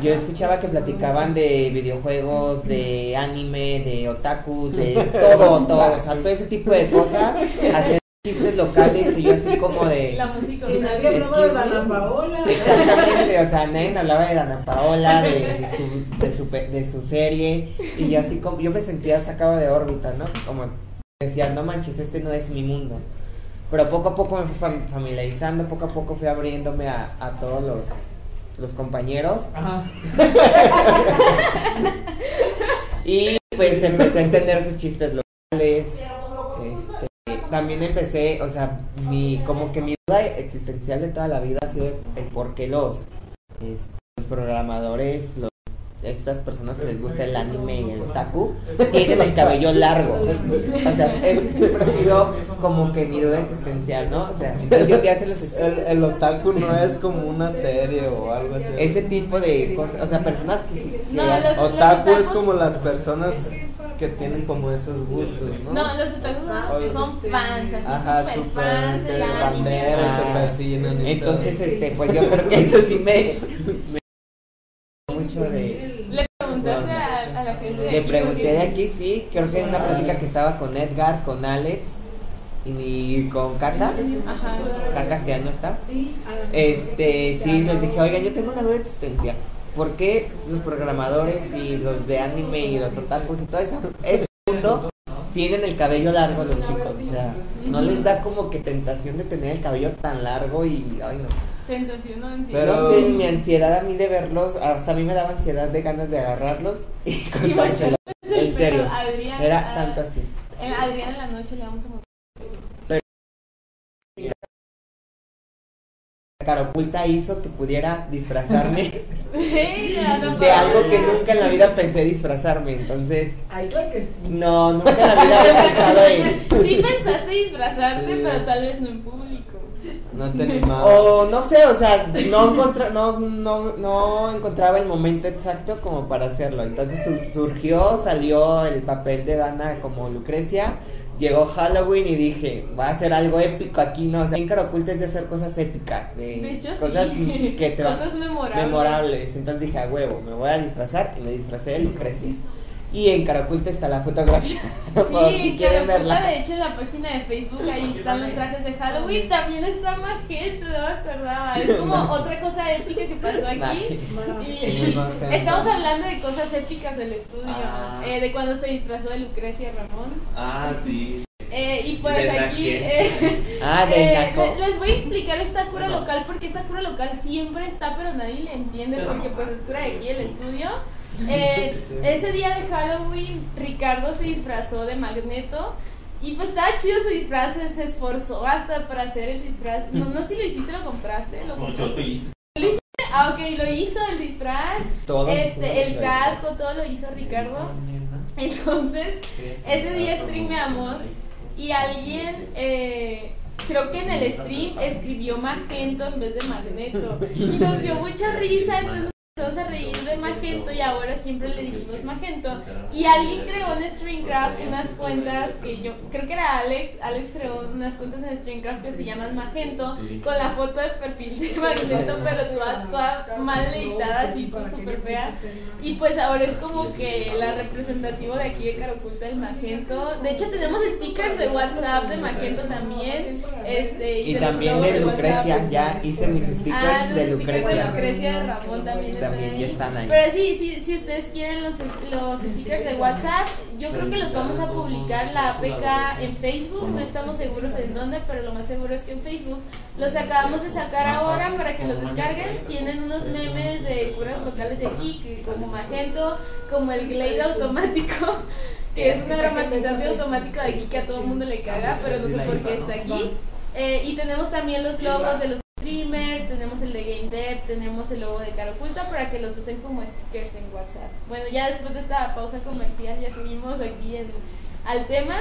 Yo escuchaba que platicaban de videojuegos, de anime, de otaku, de todo, todo, o sea, todo ese tipo de cosas, hacer chistes locales y yo así como de... La música. Nadie hablaba de Ana Paola. Exactamente, o sea, nadie hablaba de Ana Paola, de su, de su, de su serie, y yo así como, yo me sentía sacado de órbita, ¿no? Como decía, no manches, este no es mi mundo. Pero poco a poco me fui fam- familiarizando, poco a poco fui abriéndome a, a todos los, los compañeros, Ajá. y pues empecé a entender sus chistes locales. Este, también empecé, o sea, mi, como que mi duda existencial de toda la vida ha sido el por qué los, este, los programadores, los, estas personas que les gusta el anime y el otaku, tienen el cabello largo. O sea, ese siempre ha sido como que mi duda existencial, ¿no? O sea, yo se los El, el otaku no es como una serie o algo así. ese tipo de cosas, o sea, personas que, sí- que- No, los- Otaku es como las personas que tienen como esos gustos, ¿no? No, los otakus son los que son fans, así Ajá, super super fans de del anime. bandera y se persiguen. Entonces, este, pues yo creo que eso sí me, me mucho de, preguntaste a, a la gente de le aquí, pregunté de aquí, sí, creo que es una plática que estaba con Edgar, con Alex y, con Cacas. Cacas que ya no está. Este, sí, les dije, oigan, yo tengo una duda existencial. ¿Por qué los programadores y los de anime y los otakus y todo eso, ese mundo tienen el cabello largo los chicos? O sea, no les da como que tentación de tener el cabello tan largo y, ay no. Tentación o ansiedad. Pero- sé, mi ansiedad a mí de verlos, hasta a mí me daba ansiedad de ganas de agarrarlos y bueno, En serio, pero Adrián, era ah, tanto así. eh, Adrián en la noche le vamos a. Cara oculta hizo que pudiera disfrazarme de algo que nunca en la vida pensé disfrazarme, entonces Ay, creo que sí. no, nunca en la vida había pensado en Sí pensaste disfrazarte, Sí. pero tal vez no en público. No te animabas. O no sé, o sea, no, encontra- no, no, no encontraba el momento exacto como para hacerlo. Entonces su- surgió, salió el papel de Dana como Lucrecia. Llegó Halloween y dije, va a hacer algo épico aquí, ¿no? O sea, en cara oculta es de hacer cosas épicas, de, De hecho, cosas sí. que te Cosas memorables. memorables. Entonces dije, a huevo, me voy a disfrazar y me disfracé de Lucrecia. Y en cara oculta está la fotografía, por Sí, si quieren Caraculta, verla. de hecho en la página de Facebook ahí están los trajes de Halloween, también está Magento, no me acordaba, es como otra cosa épica que pasó aquí. Y Magento. estamos hablando de cosas épicas del estudio, Ah. eh, de cuando se disfrazó de Lucrecia Ramón. Ah, sí. Eh, y pues De aquí eh, Ah, de eh, les voy a explicar esta cura No. local porque esta cura local siempre está pero nadie le entiende Pero porque no. pues es cura de aquí el estudio. Eh. Ese día de Halloween Ricardo se disfrazó de Magneto y pues estaba chido su disfraz, se esforzó hasta para hacer el disfraz. No, no sé si lo hiciste, lo compraste, lo Como yo compraste. lo hice. Ah, ok, lo hizo el disfraz, Todo. este, el casco, todo lo hizo Ricardo. Entonces, ese día streameamos y alguien, eh, creo que en el stream escribió Magento en vez de Magneto. Y nos dio mucha risa, entonces empezamos a reír de Magento y ahora siempre le dijimos Magento. Y alguien creó en Streamcraft unas cuentas que yo, creo que era Alex, Alex creó unas cuentas en Streamcraft que se llaman Magento, con la foto de perfil de Magneto, pero toda, toda mal editada, así súper fea. Y pues ahora es como que la representativa de aquí de Caraculta el Magento. De hecho tenemos stickers de WhatsApp de Magento también. Este, Y de los también logos de WhatsApp. Lucrecia, ya hice mis stickers Ah, stickers de Lucrecia. Lucrecia de Ramón también, También ahí. ya están ahí. Pero sí, sí, si ustedes quieren los, los stickers de WhatsApp, yo creo que los vamos a publicar la APK en Facebook. No estamos seguros en dónde, pero lo más seguro es que en Facebook. Los acabamos de sacar ahora para que los descarguen. Tienen unos memes de curas locales de aquí, como Magento, como el Glade automático, que es un aromatizante automático de aquí que a todo el mundo le caga, pero no sé por qué está aquí. Eh, y tenemos también los logos de los streamers, tenemos el de Game Dev, tenemos el logo de Cara Oculta para que los usen como stickers en WhatsApp. Bueno, ya después de esta pausa comercial ya seguimos aquí en, al tema.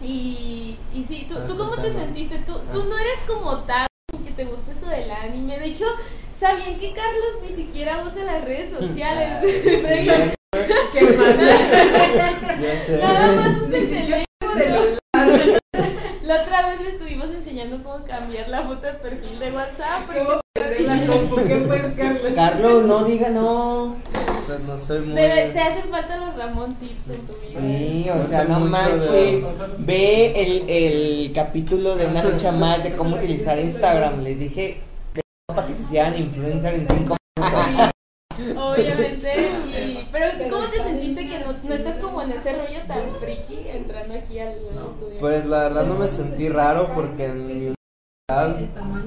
Y, y sí, ¿tú, Ah, ¿tú cómo te sentiste? Tú, tú Ah. no eres como tal que te gusta eso del anime. De hecho, ¿sabían que Carlos ni siquiera usa las redes sociales? Sé. Nada más usa el. La otra vez le estuvimos enseñando cómo cambiar la foto de perfil de WhatsApp. Porque ¿Cómo perdí la compu? ¿Qué pues, Carlos? Carlos, no diga no. Pues no soy muy. Debe- te hacen falta los Ramón tips en tu vida. Sí, o No sea, no manches. Ve el, el capítulo de una lucha más de cómo utilizar Instagram. Les dije de- para que se hicieran influencer en 5 minutos. Obviamente. Y, pero ¿cómo te sentiste que no, no estás como en ese rollo tan friki entrando aquí al estudio? Pues la verdad no me sentí raro porque en mi universidad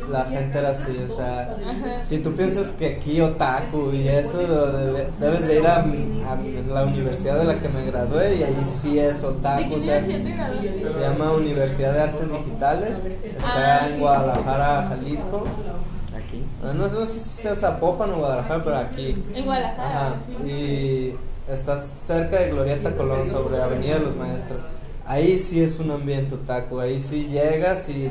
la gente era así, o sea, Ajá. si tú piensas que aquí otaku y eso, debe- debes de ir a, a la universidad de la que me gradué y ahí sí es ¿De otaku, o sea, se llama Universidad de Artes Digitales, está en Guadalajara, Jalisco. Aquí. Ah, No, no sé si sea Zapopan o Guadalajara, pero aquí. En Guadalajara. Ajá. Y estás cerca de Glorieta Colón, sobre Avenida de los Maestros. Ahí sí es un ambiente otaku, ahí sí llegas y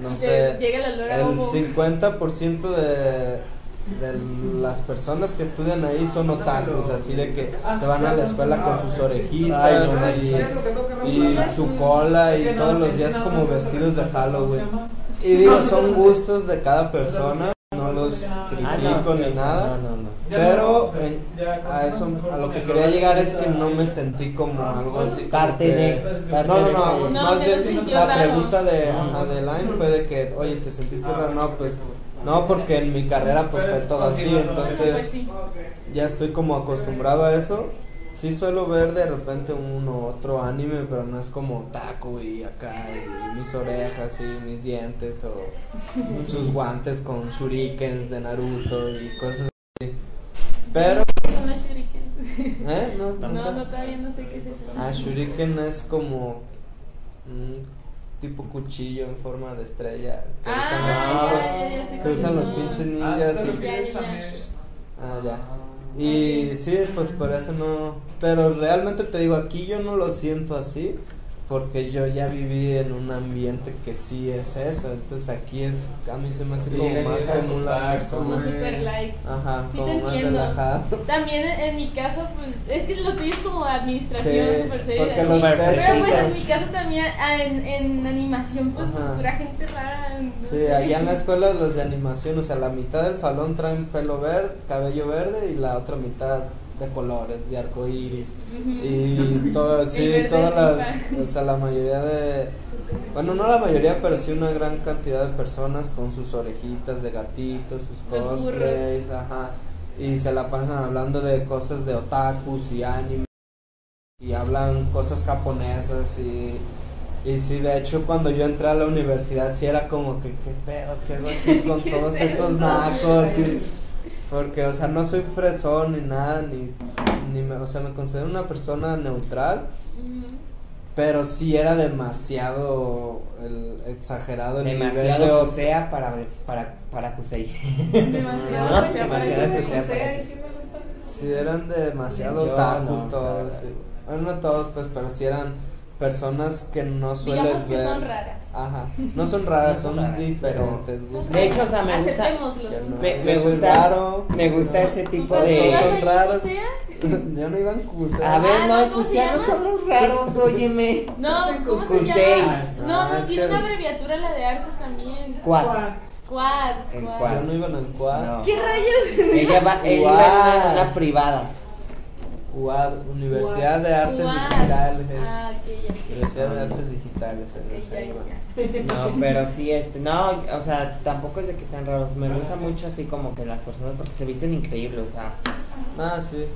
no Y sé, llega el olor a el homo. 50% de, de las personas que estudian ahí son otakus, así de que se van a la escuela con sus orejitas y, y su cola y todos los días como vestidos de Halloween. Y digo, son gustos de cada persona, los Ah, critico ni sí, nada. No, no, no. Pero en- a eso, a lo que quería llegar es que no me sentí como algo así. como Parte que- de. parte No, no, no, más bien la raro. pregunta de, ajá, de Line fue de que, oye, ¿te sentiste raro? No, pues, no, porque en mi carrera pues fue todo así, Pues entonces ya estoy como acostumbrado a eso. Sí suelo ver de repente uno otro anime, pero no es como taco y acá y mis orejas y mis dientes o sus guantes con shurikens de Naruto y cosas así. Pero, Son los shurikens. ¿eh? No, no, No, sé. no, todavía no sé qué es eso. Ah, shuriken es como un tipo cuchillo en forma de estrella que Ah, usan los, ya, ya, ya sé que cuáles usan los son. pinches Ah, ninjas pero y Ya, ya, ya. Ah, ya. Y sí, pues por eso no. Pero realmente te digo, aquí yo no lo siento así. Porque yo ya viví en un ambiente que sí es eso, entonces aquí es, a mí se me hace Sí, como más común las Como personas. Hombre. super light. Ajá, Sí como te más entiendo. relajado. También en, mi caso, pues, es que lo tuyo es como administración, Sí, super porque los Pero, pues en mi caso también, ah, en, en animación, pues Ajá. pura gente rara. no Sí, sé. allá en la escuela los de animación, o sea, la mitad del salón traen pelo verde, cabello verde y la otra mitad de colores, de arco iris. Y todo, El sí, todas las, o sea, la mayoría de, bueno, no la mayoría, pero sí una gran cantidad de personas con sus orejitas de gatitos, sus cosplays, ajá, y se la pasan hablando de cosas de otakus y anime, y hablan cosas japonesas y... Y sí, de hecho cuando yo entré a la universidad sí era como que, ¿qué pedo? ¿Qué hago aquí con ¿Qué todos es estos esto? nacos? Y- porque, o sea, no soy fresón ni nada, ni, ni me, o sea, me considero una persona neutral, pero sí era demasiado el, exagerado el nivel de Demasiado o- sea para, para, para Kusei. Demasiado. No, o sea, para sea, para- sí me gusta. Sí, eran demasiado no, todos. sí. Bueno, no todos, pues, pero sí eran personas que no sueles Digamos que ver. son raras. Ajá, no son raras, No son son raras, diferentes. Gustos. De hecho, o sea, me gusta- no. Me, me gusta, raro. me gusta No. ese ¿Tú tipo de... Son raros. Yo no iba en Cuseo. A ver, Ah, no, no, ¿cómo se Cusianos llama? son los raros, óyeme. No, ¿cómo se llama? No, Ah, no, es tiene que- una abreviatura la de artes también. ¿Cuál? Quad. El quad. no iba en el quad. No. ¿Qué rayos? Ella va, él Guau. iba en una, en una privada. UAD, Universidad de Artes. Digitales. Ah, ok, ya. Universidad de Artes Digitales. ya. No, pero sí, este, no, o sea, tampoco es de que sean raros. Me gusta mucho así como que las personas, porque se visten increíbles, o sea, Ah, sí.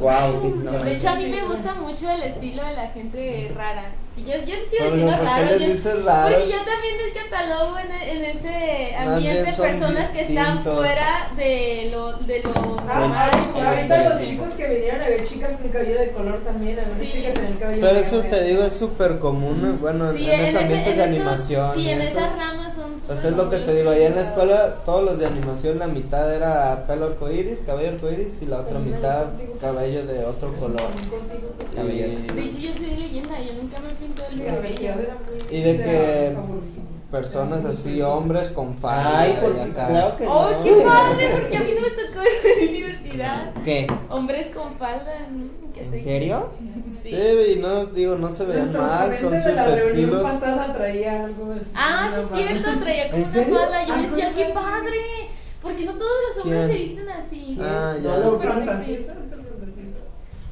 wow, De hecho, a mí me gusta mucho el estilo de la gente rara. Y yo, yo sigo Pero, diciendo ¿por qué raro. yo- raro? Porque yo también me catalogo en, en ese ambiente bien son personas que están fuera de lo, de lo normal. ah, ahorita los chicos que vinieron había chicas con cabello de color también, había Sí. una chica con el cabello Pero eso te digo es súper común, bueno, Sí, en, en, ese- ambientes en de esos- animación. Sí, en esos- esas ramas son Pues súper es lo que te digo, allá en la escuela todos los de animación, la mitad era pelo arcoíris, cabello arcoíris y la otra mitad cabello de otro color. Cabello. De Y hecho, yo soy leyenda, yo nunca me pinto el cabello. Y de que personas así, hombres con falda Ay, pues y acá. claro que ¡Oh, no. qué padre! Porque a mí no me tocó en universidad. ¿Qué? Hombres con falda. ¿En serio? Sí. Sí, y no, digo, no se veían mal, son sus de la reunión estilos. pasada traía algo Ah, sí es cierto, traía como ¿En una falda. Yo Ah, decía, ¿cómo ¡qué padre! Porque no todos los hombres ¿Quién? se visten así. Ah, ya. Fantasía.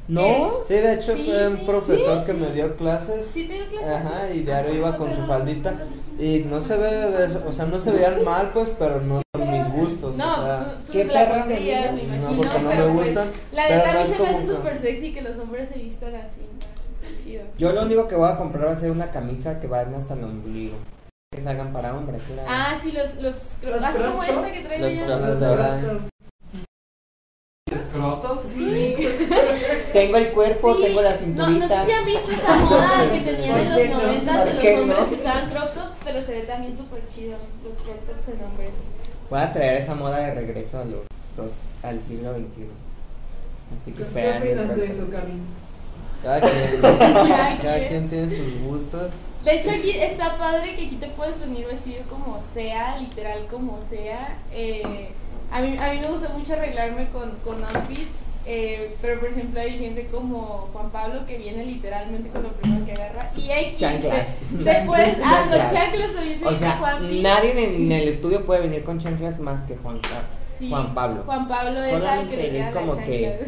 ¿No? Sí, de hecho Sí, fue un sí, profesor sí, que sí. me dio clases. Sí, tengo clase. Ajá, y diario iba con su faldita. Y no se ve de eso, o sea, no se veían mal, pues, pero no son mis gustos. No, o sea, pues, tú, ¿qué tú la pondrías, me diga? no, imagino. porque no pero me pues, gustan. La no mí es se me hace súper sexy que los hombres se vistan así. Chido. Yo lo único que voy a comprar va a ser una camisa que vaya hasta el ombligo. Que salgan para hombres, claro. Ah, sí, los, los, Los así como crop esta que traigo Los yo. crop Las de Abraham. ¿Crotos? Sí. Tengo el cuerpo, Sí. tengo la No, cinturita. no sé si han visto esa moda que tenían en ¿Por qué los no? noventas de ¿Por qué los hombres no? que usaban crop tops, pero se ve también súper chido los crop tops en hombres. Voy a traer esa moda de regreso a los dos, al siglo XXI. Así que ¿Qué esperan. opinas de eso, Cami? Cada quien tiene sus gustos. De hecho, aquí está padre que aquí te puedes venir vestido como sea, literal como sea. Eh, a, mí, a mí me gusta mucho arreglarme con, con outfits, eh, pero por ejemplo hay gente como Juan Pablo que viene literalmente con lo primero que agarra. Y hay Chanclas. Te puedes, ah, con Chanclas. también se O dice sea, Juanpi. nadie en, en el estudio puede venir con chanclas más que Juan, Sí, Juan Pablo. Juan Pablo es al que le es como que-.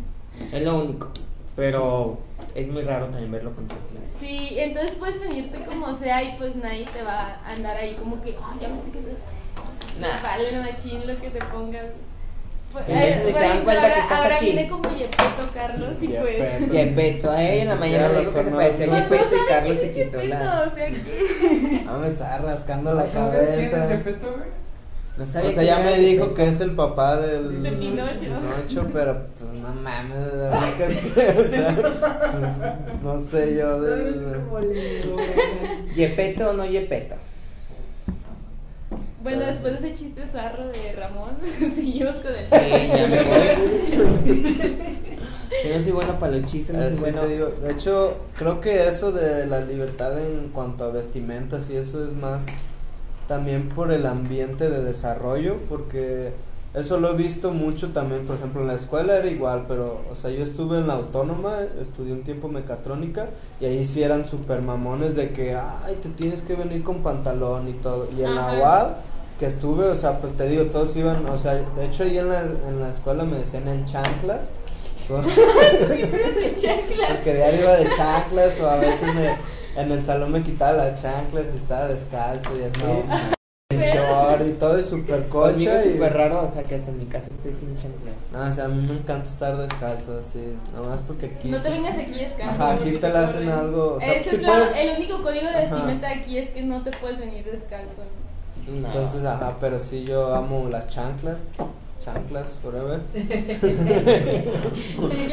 Es lo único. Pero es muy raro también verlo con chanclas. Sí, entonces puedes venirte como sea y pues nadie te va a andar ahí como que, "Ay, ya viste que se... Nah. Vale, machín lo que te pongas. Pues, Sí, eh, se dan cuenta ahora, que estás ahora aquí. viene como Yepeto Carlos y pues... Yepeto. Yepeto, a ella en la mañana siquiera dijo lo que se parecía a Yepeto no y Carlos se es quitó Yepeto, la. o sea que... No me está rascando la ¿Sabes quién es cabeza. Gepetto, güey? No O sabía sea, que ya me dijo que es el papá del De Pinocho. Pinocho, pero pues no mames, de verdad que es que, o sea, pues, no sé yo de... Yepeto o no Yepeto. Bueno, después de ese chiste zarro de Ramón, seguimos con el... Sí, ya me voy. Yo no soy bueno para los chistes, no soy bueno. te digo, de hecho, creo que eso de la libertad en cuanto a vestimentas y eso es más también por el ambiente de desarrollo, porque eso lo he visto mucho también, por ejemplo, en la escuela era igual, pero, o sea, yo estuve en la autónoma, estudié un tiempo mecatrónica y ahí sí eran super mamones de que, ay, te tienes que venir con pantalón y todo. Y en la. UAD, que estuve, o sea, pues te digo, todos iban, o sea, de hecho ahí en la, en la escuela me decían el chanclas. de chanclas. Porque diario iba de chanclas o a veces me, en el salón me quitaba las chanclas y estaba descalzo y así. en short y todo y super Conmigo cocha es y... súper raro, o sea, que hasta en mi casa estoy sin chanclas. No, o sea, a mí me encanta estar descalzo así, nomás porque aquí... No te sí- vengas aquí descalzo. Ajá, aquí te le hacen corren. algo, o sea, Ese sí es la- puedes- el único código de Ajá. vestimenta aquí es que no te puedes venir descalzo. No. Entonces, ajá, pero sí yo amo las chanclas, chanclas forever. Yo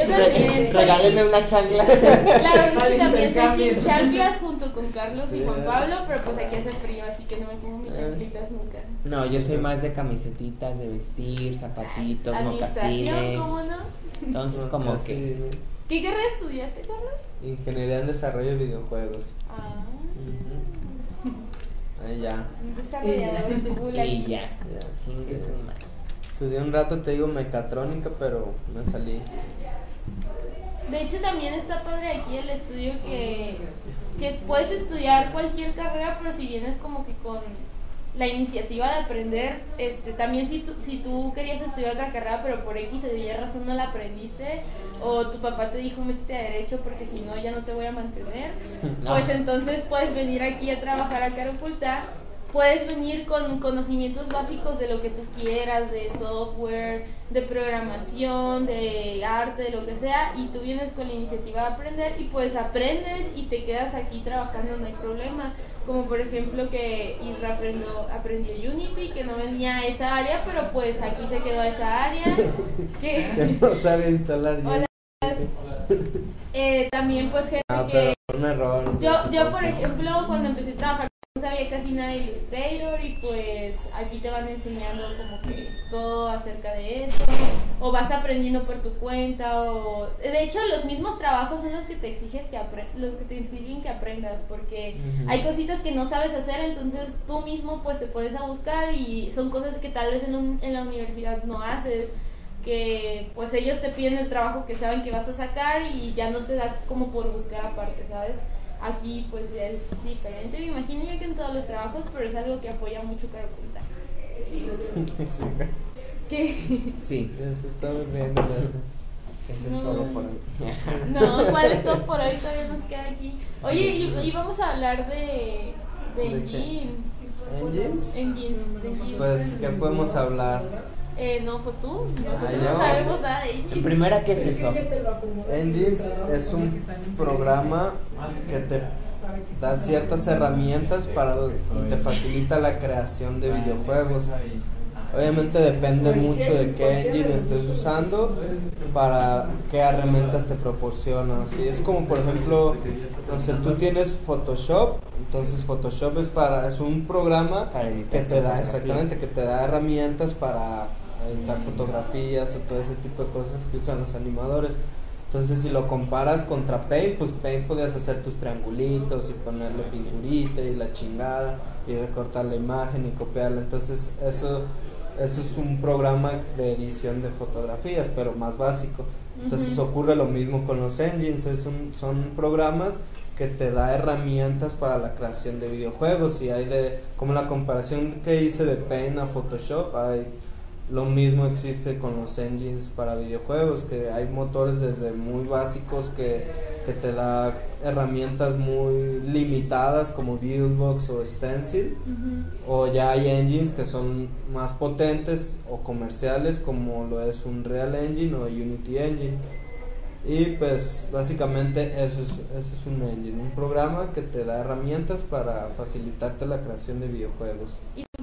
también. Regáleme una chancla. Claro, yo Al también soy. Team chanclas junto con Carlos y. Juan Pablo, pero pues aquí hace frío, así que no me pongo mis Eh. chanclitas nunca. No, yo soy más de camisetitas, de vestir, zapatitos, mocasines. ¿cómo no? Entonces, como que. ¿Qué carrera estudiaste, Carlos? Ingeniería en desarrollo de videojuegos. Ah, Ahí ya. desarrollador cool Y ya. Ya, Chingue sí. su madre. Estudié un rato, te digo, mecatrónica, pero me salí. De hecho, también está padre aquí el estudio que, que puedes estudiar cualquier carrera, pero si vienes como que con la iniciativa de aprender, este, también si tú, si tú querías estudiar otra carrera, pero por X o Y razón no la aprendiste, o tu papá te dijo métete a derecho porque si no ya no te voy a mantener, No. pues entonces puedes venir aquí a trabajar a cara oculta. Puedes venir con conocimientos básicos de lo que tú quieras, de software, de programación, de arte, de lo que sea, y tú vienes con la iniciativa de aprender y pues aprendes y te quedas aquí trabajando, no hay problema. Como por ejemplo que Isra aprendió, aprendió Unity, que no venía a esa área, pero pues aquí se quedó a esa área. Que, Que no sabe instalar. Hola. eh, también pues gente Ah, que... un error. Yo, yo, por ejemplo, cuando empecé a trabajar no sabía casi nada de Illustrator y pues aquí te van enseñando como que todo acerca de eso o vas aprendiendo por tu cuenta o de hecho los mismos trabajos son los que te exiges que apre- los que te exigen que aprendas porque hay cositas que no sabes hacer entonces tú mismo pues te puedes a buscar y son cosas que tal vez en, un- en la universidad no haces que pues ellos te piden el trabajo que saben que vas a sacar y ya no te da como por buscar aparte, ¿sabes? Aquí pues es diferente, me imagino yo que en todos los trabajos, pero es algo que apoya mucho Cara Oculta. Sí, ¿Qué? Sí, se está ya. eso es No. todo por hoy. No, ¿cuál es todo por hoy? Todavía nos queda aquí. Oye, y, y vamos a hablar de, de ¿De? Engine. ¿Engines? Engines, de Engines. Pues, ¿qué podemos hablar? Eh, no, pues tú, nosotros Ah, no sabemos nada de En Engines. primera, ¿qué es eso? Engines es un programa que te da ciertas herramientas para y te facilita la creación de videojuegos. Obviamente depende mucho de qué engine estés usando para qué herramientas te proporciona. Si es como por ejemplo, no sé, tú tienes Photoshop, entonces Photoshop es para es un programa que te da exactamente que te da herramientas para editar fotografías o todo ese tipo de cosas que usan los animadores. Entonces, si lo comparas contra Paint, pues Paint podías hacer tus triangulitos y ponerle pinturita y la chingada y recortar la imagen y copiarla. Entonces, eso, eso es un programa de edición de fotografías, pero más básico. Entonces, Ujú. ocurre lo mismo con los engines. Es un- son programas que te da herramientas para la creación de videojuegos y hay de como la comparación que hice de Paint a Photoshop hay lo mismo existe con los engines para videojuegos que hay motores desde muy básicos que, que te da herramientas muy limitadas como Buildbox o Stencil. O ya hay engines que son más potentes o comerciales como lo es un Real Engine o Unity Engine. Y pues básicamente eso es, eso es un engine, un programa que te da herramientas para facilitarte la creación de videojuegos.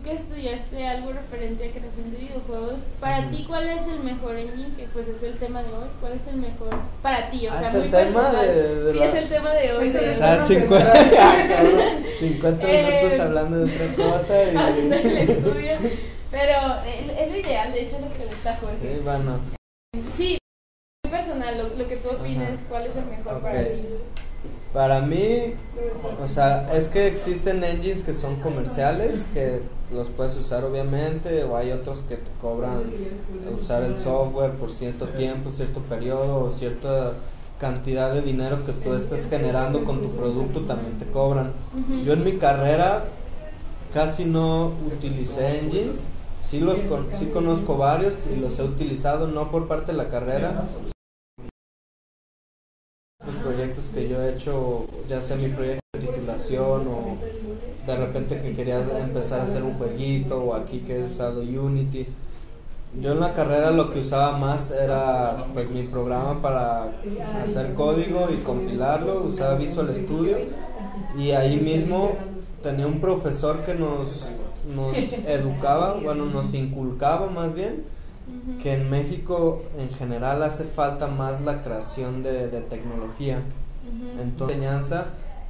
Que estudiaste algo referente a creación de videojuegos, para ti, ¿cuál es el mejor engine? Que pues es el tema de hoy. ¿Cuál es el mejor para ti? O Ah, sea, es muy el tema personal. de- de sí, la- es el tema de hoy. De- es O sea, una 50, pregunta. cabrón, 50 Eh, minutos hablando de otra cosa y... hablando del estudio. Pero es lo ideal, de hecho, es lo que le gusta a Jorge. Sí, bueno. Sí, muy personal, lo, lo que tú opines, Ajá. cuál es el mejor Ok. para ti. Para mí, o sea, es que existen engines que son comerciales, que los puedes usar obviamente, o hay otros que te cobran usar el software por cierto tiempo, cierto periodo, o cierta cantidad de dinero que tú estés generando con tu producto también te cobran. Yo en mi carrera casi no utilicé engines, sí, los con- sí conozco varios y los he utilizado, no por parte de la carrera, que yo he hecho, ya sea mi proyecto de titulación o de repente que querías empezar a hacer un jueguito o aquí que he usado Unity. Yo en la carrera lo que usaba más era pues mi programa para hacer código y compilarlo, usaba Visual Studio y ahí mismo tenía un profesor que nos, nos educaba, bueno, nos inculcaba más bien que en México en general hace falta más la creación de, de tecnología. Ujú. Entonces, la enseñanza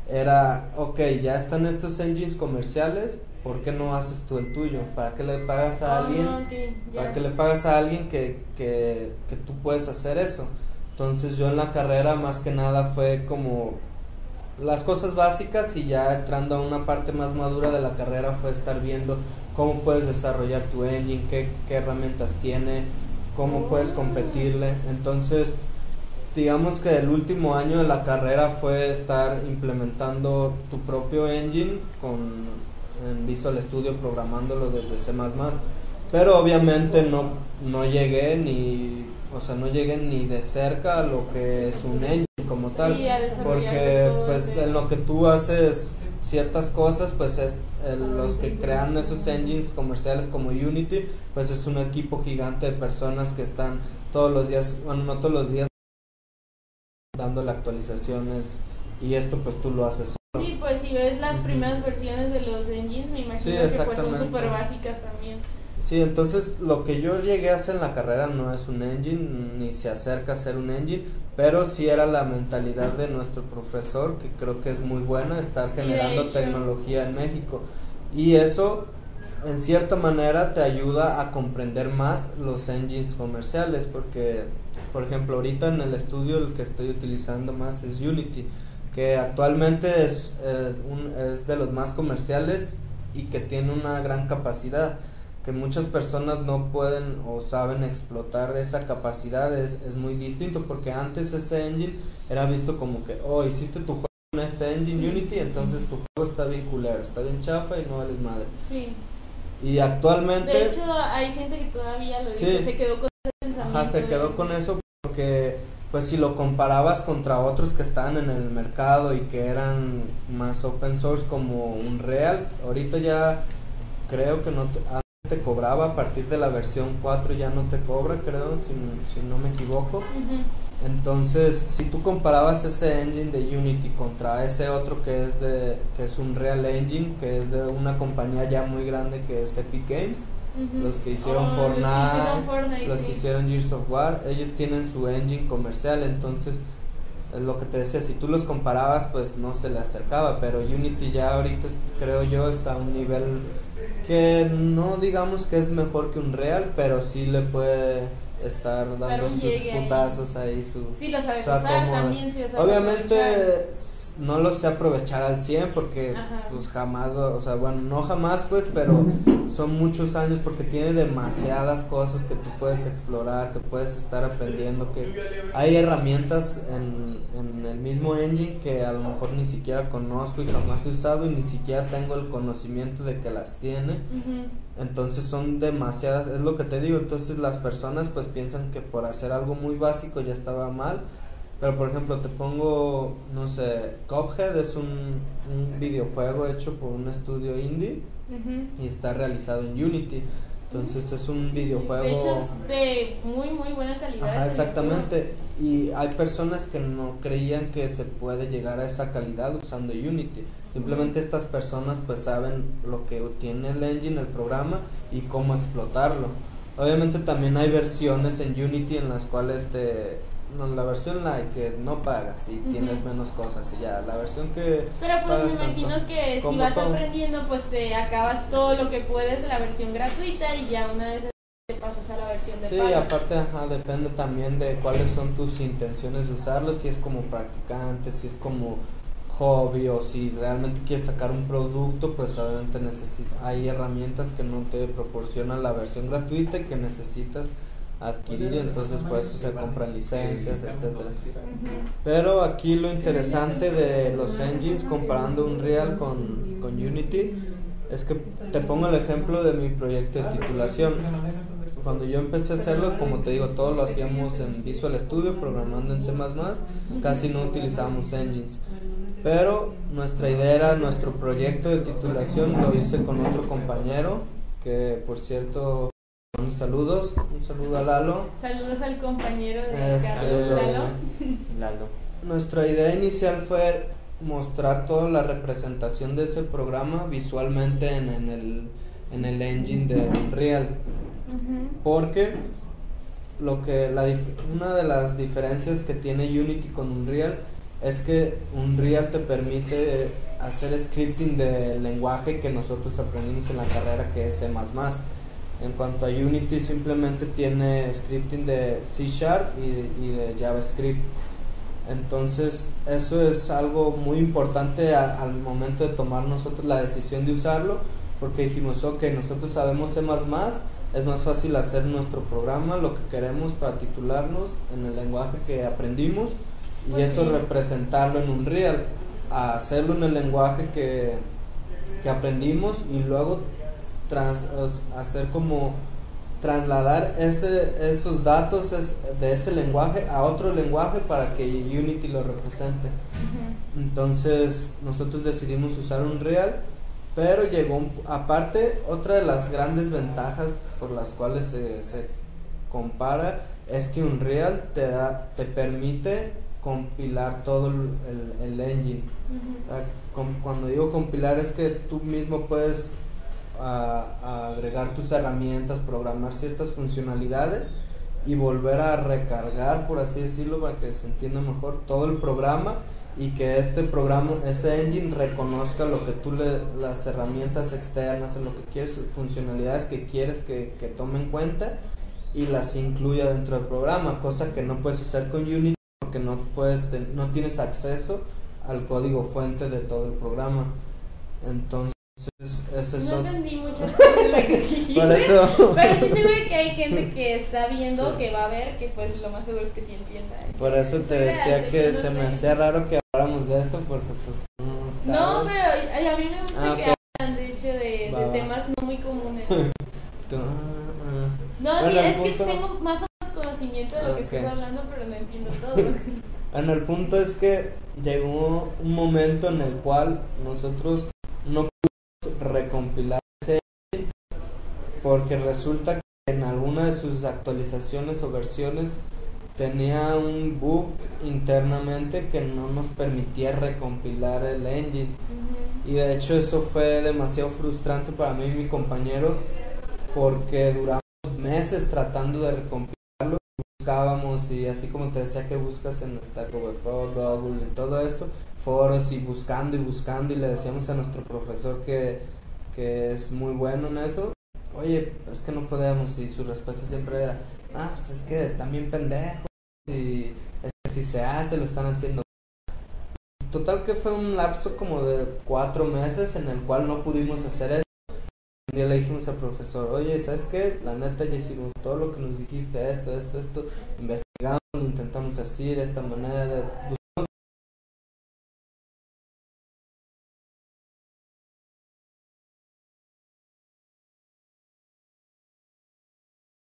era, ok, ya están estos engines comerciales, ¿por qué no haces tú el tuyo? ¿Para qué le pagas a Ah, alguien? ¿Para qué le pagas a alguien que, que, que tú puedes hacer eso? Entonces yo en la carrera más que nada fue como las cosas básicas y ya entrando a una parte más madura de la carrera fue estar viendo cómo puedes desarrollar tu engine, qué, qué herramientas tiene, cómo puedes competirle. Entonces, digamos que el último año de la carrera fue estar implementando tu propio engine con en Visual Studio programándolo desde C++, pero obviamente no no llegué ni o sea, no llegué ni de cerca a lo que es un engine como tal, Sí, porque pues en lo que tú haces ciertas cosas, pues es el- los que crean esos engines comerciales como Unity, pues es un equipo gigante de personas que están todos los días, bueno, no todos los días dándole actualizaciones y esto pues tú lo haces solo. Sí, pues si ves las Ujú. primeras versiones de los engines, me imagino Sí, que pues son súper básicas también. Sí, entonces lo que yo llegué a hacer en la carrera no es un engine, ni se acerca a ser un engine, pero sí era la mentalidad de nuestro profesor, que creo que es muy buena, estar Sí, generando tecnología en México. Y eso, en cierta manera, te ayuda a comprender más los engines comerciales, porque, por ejemplo, ahorita en el estudio el que estoy utilizando más es Unity, que actualmente es, eh, un- es de los más comerciales y que tiene una gran capacidad que muchas personas no pueden o saben explotar esa capacidad es, es muy distinto porque antes ese engine era visto como que oh hiciste tu juego con este engine Unity entonces tu juego está bien culero está bien chafa y no vales madre Sí. y actualmente De hecho, hay gente que todavía lo dice, Sí. se quedó con pensamiento. Ajá, se quedó con eso porque pues si lo comparabas contra otros que estaban en el mercado y que eran más open source como un real, ahorita ya creo que no te, antes te cobraba a partir de la versión 4 ya no te cobra, creo, si, si no me equivoco. Entonces, si tú comparabas ese engine de Unity contra ese otro que es de que es un real engine, que es de una compañía ya muy grande que es Epic Games, Los que hicieron Oh, Fortnite, Los que hicieron Fortnite, los sí. que hicieron Gears of War, ellos tienen su engine comercial, entonces es lo que te decía, si tú los comparabas, pues no se le acercaba, pero Unity ya ahorita creo yo está a un nivel que no digamos que es mejor que un Real, pero sí le puede estar dando sus llegue ahí. putazos ahí, su Sí, lo sabes su usar también, sí lo sabes aprovechar. Obviamente no lo sé aprovechar al 100 porque Ajá. pues jamás, o sea, bueno, no jamás pues, pero son muchos años porque tiene demasiadas cosas que tú puedes explorar, que puedes estar aprendiendo, que hay herramientas en, en el mismo engine que a lo mejor ni siquiera conozco y jamás he usado y ni siquiera tengo el conocimiento de que las tiene. Entonces son demasiadas, es lo que te digo, entonces las personas pues piensan que por hacer algo muy básico ya estaba mal, pero por ejemplo te pongo, no sé, Cuphead es un, un videojuego hecho por un estudio indie y está realizado en Unity, entonces es un videojuego... De hecho, es de muy, muy buena calidad. Ajá, exactamente. Y hay personas que no creían que se puede llegar a esa calidad usando Unity. Simplemente estas personas pues saben lo que tiene el engine, el programa y cómo explotarlo. Obviamente también hay versiones en Unity en las cuales te no, la versión light que no pagas y Ujú. tienes menos cosas y ya, la versión que Pero pues me imagino tanto. que si vas aprendiendo, pues te acabas todo lo que puedes de la versión gratuita y ya una vez te pasas a la versión de Sí, pagan. aparte, ajá, depende también de cuáles son tus intenciones de usarlo, si es como practicante, si es como hobby o si realmente quieres sacar un producto, pues obviamente necesita, hay herramientas que no te proporcionan la versión gratuita y que necesitas adquirir, entonces por eso se compran licencias, etcétera. Ujú. Pero aquí lo interesante de los engines comparando Unreal con, con Unity es que te pongo el ejemplo de mi proyecto de titulación. Cuando yo empecé a hacerlo, como te digo, todo lo hacíamos en Visual Studio, programando en C++, casi no utilizábamos engines. Pero nuestra idea era, nuestro proyecto de titulación lo hice con otro compañero, que por cierto, saludos, un saludo a Lalo. Saludos al compañero de Este, Carlos Lalo. Lalo. Nuestra idea inicial fue mostrar toda la representación de ese programa visualmente en, en el, en el engine de Unreal. Porque lo que la una de las diferencias que tiene Unity con Unreal es que Unreal te permite hacer scripting del lenguaje que nosotros aprendimos en la carrera que es C++. En cuanto a Unity simplemente tiene scripting de C Sharp y, y de JavaScript. Entonces eso es algo muy importante a- al momento de tomar nosotros la decisión de usarlo porque dijimos, ok, nosotros sabemos C++, es más fácil hacer nuestro programa, lo que queremos para titularnos en el lenguaje que aprendimos y Pues eso sí. representarlo en Unreal, a hacerlo en el lenguaje que, que aprendimos y luego trans- hacer como trasladar ese, esos datos es- de ese lenguaje a otro lenguaje para que Unity lo represente. Entonces nosotros decidimos usar Unreal, pero llegó un- aparte otra de las grandes ventajas por las cuales se, se compara es que Unreal te da, te permite compilar todo el, el- engine. O Ujú. sea, com- cuando digo compilar es que tú mismo puedes a- a agregar tus herramientas, programar ciertas funcionalidades y volver a recargar, por así decirlo, para que se entienda mejor todo el programa y que este programa, ese engine reconozca lo que tú le, las herramientas externas, lo que quieres, funcionalidades que quieres que, que tome en cuenta y las incluya dentro del programa, cosa que no puedes hacer con Unity porque no puedes, no tienes acceso al código fuente de todo el programa. Entonces, es No entendí muchas cosas de lo que dijiste. Por eso, Pero sí seguro que hay gente que está viendo, Sí. que va a ver, que pues lo más seguro es que sí entienda. por eso te decía que no se me hacía raro que habláramos de eso porque pues no No, sabes. pero ay, a mí me gusta Ah, que hablan de hecho de, Va, de va. temas no muy comunes. Tú, ah, No, Bueno, sí, es que tengo más o menos conocimiento de lo que estás hablando, pero no entiendo todo. ah. Bueno, el punto es que llegó un momento en el cual nosotros no recompilar ese engine porque resulta que en alguna de sus actualizaciones o versiones tenía un bug internamente que no nos permitía recompilar el engine. Y de hecho eso fue demasiado frustrante para mí y mi compañero porque duramos meses tratando de recompilarlo, buscábamos y así como te decía que buscas en Stack Overflow, Google y todo eso, foros y buscando y buscando y le decíamos a nuestro profesor que, que es muy bueno en eso, oye, es que no podemos y su respuesta siempre era, ah, pues es que están bien pendejos y es que si se hace lo están haciendo Total que fue un lapso como de cuatro meses en el cual no pudimos hacer eso. Un día le dijimos al profesor, oye, ¿sabes qué? La neta ya hicimos todo lo que nos dijiste, esto, esto, esto, investigamos, lo intentamos así, de esta manera, de-